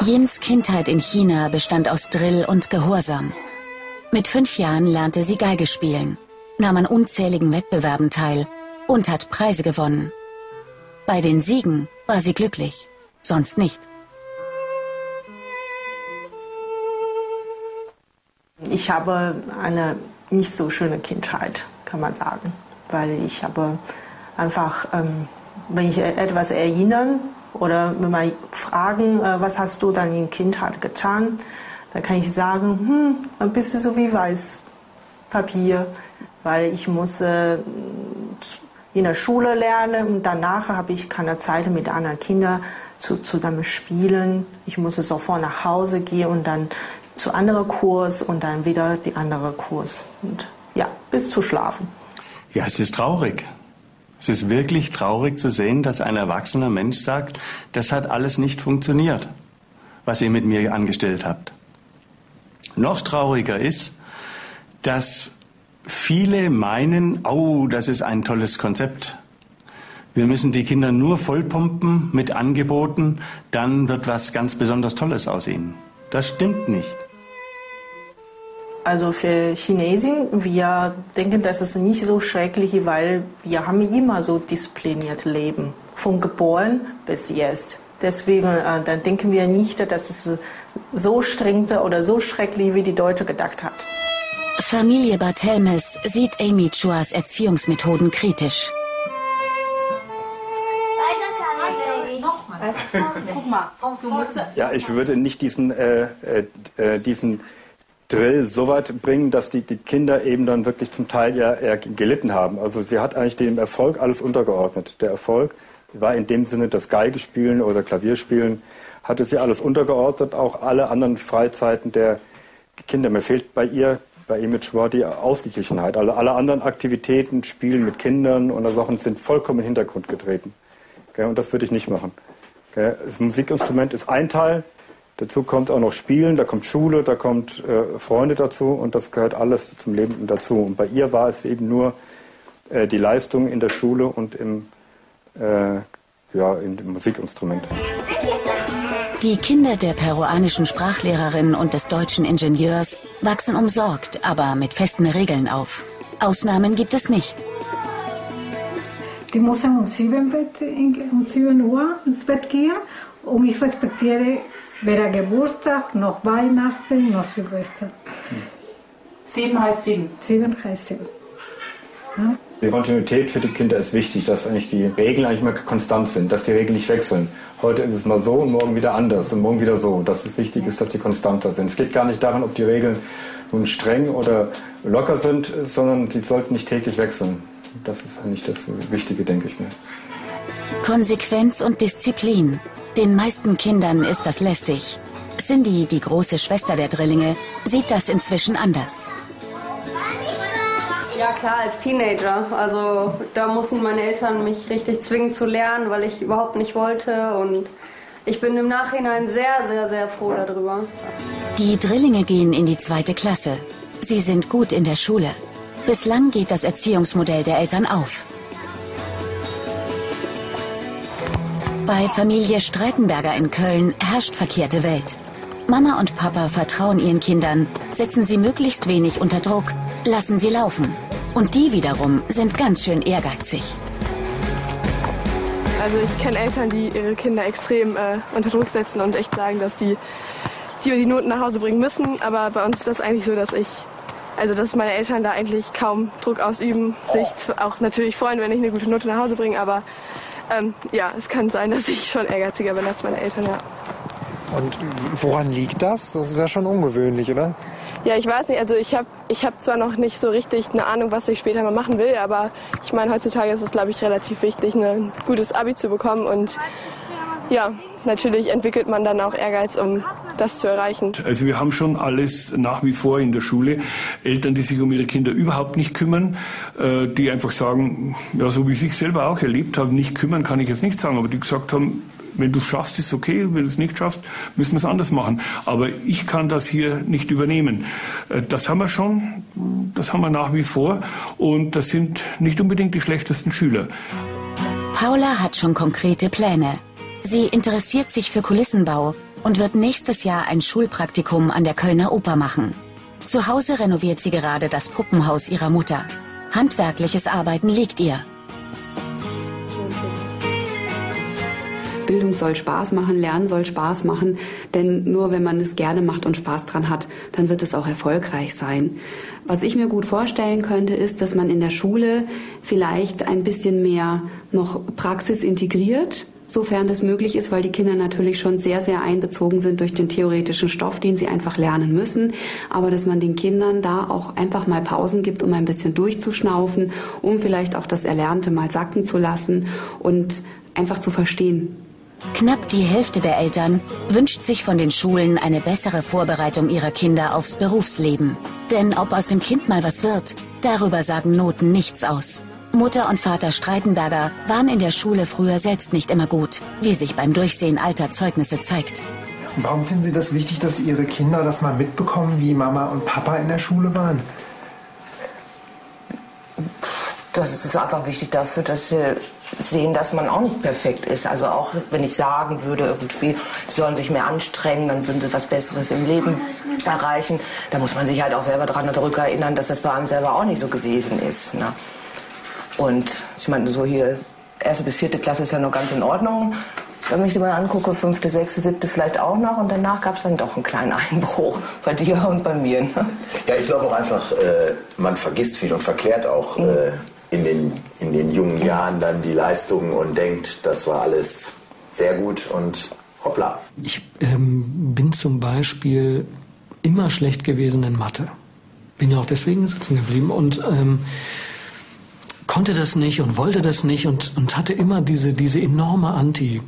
Jins Kindheit in China bestand aus Drill und Gehorsam. Mit fünf Jahren lernte sie Geige spielen, nahm an unzähligen Wettbewerben teil und hat Preise gewonnen. Bei den Siegen war sie glücklich, sonst nicht. Ich habe eine nicht so schöne Kindheit, kann man sagen, weil ich habe einfach, ähm, wenn ich etwas erinnern, oder wenn man fragen, äh, was hast du dann in Kindheit getan, dann kann ich sagen, hm, ein bisschen so wie Weißpapier, weil ich muss äh, in der Schule lernen und danach habe ich keine Zeit mit anderen Kindern zu, zusammen spielen. Ich muss sofort nach Hause gehen und dann zu anderen Kurs und dann wieder die andere Kurs und ja, bis zu schlafen. Ja, es ist traurig. Es ist wirklich traurig zu sehen, dass ein erwachsener Mensch sagt, das hat alles nicht funktioniert, was ihr mit mir angestellt habt. Noch trauriger ist, dass viele meinen, oh, das ist ein tolles Konzept. Wir müssen die Kinder nur vollpumpen mit Angeboten, dann wird was ganz besonders Tolles aus ihnen. Das stimmt nicht. Also für Chinesen, wir denken, das ist nicht so schrecklich, weil wir haben immer so diszipliniert Leben, von geboren bis jetzt. Deswegen äh, dann denken wir nicht, dass es so streng oder so schrecklich, wie die Deutsche gedacht hat. Familie Barthelmes sieht Amy Chuas Erziehungsmethoden kritisch. Ja, ich würde nicht diesen, äh, äh, diesen Drill so weit bringen, dass die, die Kinder eben dann wirklich zum Teil ja eher gelitten haben. Also sie hat eigentlich dem Erfolg alles untergeordnet. Der Erfolg war in dem Sinne das Geigespielen oder Klavierspielen, hatte sie alles untergeordnet, auch alle anderen Freizeiten der Kinder. Mir fehlt bei ihr, bei Image war die Ausgeglichenheit. Also alle anderen Aktivitäten, Spielen mit Kindern und Sachen sind vollkommen in den Hintergrund getreten. Und das würde ich nicht machen. Das Musikinstrument ist ein Teil, Dazu kommt auch noch Spielen, da kommt Schule, da kommt äh, Freunde dazu und das gehört alles zum Leben dazu. Und bei ihr war es eben nur äh, die Leistung in der Schule und im, äh, ja, im Musikinstrument. Die Kinder der peruanischen Sprachlehrerin und des deutschen Ingenieurs wachsen umsorgt, aber mit festen Regeln auf. Ausnahmen gibt es nicht. Die muss um 7, Bett, um 7 Uhr ins Bett gehen und ich respektiere Weder Geburtstag, noch Weihnachten, noch Silvester. Sieben heißt sieben. Sieben heißt sieben. Ja? Die Kontinuität für die Kinder ist wichtig, dass eigentlich die Regeln eigentlich mal konstant sind, dass die Regeln nicht wechseln. Heute ist es mal so und morgen wieder anders und morgen wieder so. Dass es wichtig ist, dass die konstanter sind. Es geht gar nicht daran, ob die Regeln nun streng oder locker sind, sondern die sollten nicht täglich wechseln. Das ist eigentlich das Wichtige, denke ich mir. Konsequenz und Disziplin. Den meisten Kindern ist das lästig. Cindy, die große Schwester der Drillinge, sieht das inzwischen anders. Ja klar, als Teenager. Also da mussten meine Eltern mich richtig zwingen zu lernen, weil ich überhaupt nicht wollte. Und ich bin im Nachhinein sehr, sehr, sehr froh darüber. Die Drillinge gehen in die zweite Klasse. Sie sind gut in der Schule. Bislang geht das Erziehungsmodell der Eltern auf. Bei Familie Streitenberger in Köln herrscht verkehrte Welt. Mama und Papa vertrauen ihren Kindern, setzen sie möglichst wenig unter Druck, lassen sie laufen. Und die wiederum sind ganz schön ehrgeizig. Also ich kenne Eltern, die ihre Kinder extrem äh, unter Druck setzen und echt sagen, dass die die, die Noten nach Hause bringen müssen. Aber bei uns ist das eigentlich so, dass ich, also dass meine Eltern da eigentlich kaum Druck ausüben, sich auch natürlich freuen, wenn ich eine gute Note nach Hause bringe. Aber ähm, ja, es kann sein, dass ich schon ehrgeiziger bin als meine Eltern, ja. Und woran liegt das? Das ist ja schon ungewöhnlich, oder? Ja, ich weiß nicht. Also ich habe ich hab zwar noch nicht so richtig eine Ahnung, was ich später mal machen will, aber ich meine, heutzutage ist es, glaube ich, relativ wichtig, ein gutes Abi zu bekommen. Und ja, natürlich entwickelt man dann auch Ehrgeiz, um das zu erreichen. Also wir haben schon alles nach wie vor in der Schule. Eltern, die sich um ihre Kinder überhaupt nicht kümmern, äh, die einfach sagen, ja, so wie ich es selber auch erlebt habe, nicht kümmern kann ich jetzt nicht sagen, aber die gesagt haben, wenn du es schaffst, ist okay. Wenn du es nicht schaffst, müssen wir es anders machen. Aber ich kann das hier nicht übernehmen. Äh, das haben wir schon, das haben wir nach wie vor. Und das sind nicht unbedingt die schlechtesten Schüler. Paula hat schon konkrete Pläne. Sie interessiert sich für Kulissenbau und wird nächstes Jahr ein Schulpraktikum an der Kölner Oper machen. Zu Hause renoviert sie gerade das Puppenhaus ihrer Mutter. Handwerkliches Arbeiten liegt ihr. Bildung soll Spaß machen, Lernen soll Spaß machen, denn nur wenn man es gerne macht und Spaß dran hat, dann wird es auch erfolgreich sein. Was ich mir gut vorstellen könnte, ist, dass man in der Schule vielleicht ein bisschen mehr noch Praxis integriert, sofern das möglich ist, weil die Kinder natürlich schon sehr, sehr einbezogen sind durch den theoretischen Stoff, den sie einfach lernen müssen. Aber dass man den Kindern da auch einfach mal Pausen gibt, um ein bisschen durchzuschnaufen, um vielleicht auch das Erlernte mal sacken zu lassen und einfach zu verstehen. Knapp die Hälfte der Eltern wünscht sich von den Schulen eine bessere Vorbereitung ihrer Kinder aufs Berufsleben. Denn ob aus dem Kind mal was wird, darüber sagen Noten nichts aus. Mutter und Vater Streitenberger waren in der Schule früher selbst nicht immer gut, wie sich beim Durchsehen alter Zeugnisse zeigt. Warum finden Sie das wichtig, dass Ihre Kinder das mal mitbekommen, wie Mama und Papa in der Schule waren? Das ist einfach wichtig dafür, dass sie sehen, dass man auch nicht perfekt ist. Also auch wenn ich sagen würde, irgendwie, sie sollen sich mehr anstrengen, dann würden sie was Besseres im Leben erreichen. Da muss man sich halt auch selber daran zurückerinnern, dass das bei einem selber auch nicht so gewesen ist. Ne? Und ich meine, so hier, erste bis vierte Klasse ist ja noch ganz in Ordnung. Wenn ich dir mal angucke, fünfte, sechste, siebte vielleicht auch noch und danach gab es dann doch einen kleinen Einbruch bei dir und bei mir. Ne? Ja, ich glaube auch einfach, äh, man vergisst viel und verklärt auch mhm. äh, in, den, in den jungen Jahren dann die Leistungen und denkt, das war alles sehr gut und hoppla. Ich ähm, bin zum Beispiel immer schlecht gewesen in Mathe. Bin ja auch deswegen sitzen geblieben und ähm, konnte das nicht und wollte das nicht und, und hatte immer diese, diese enorme Anti-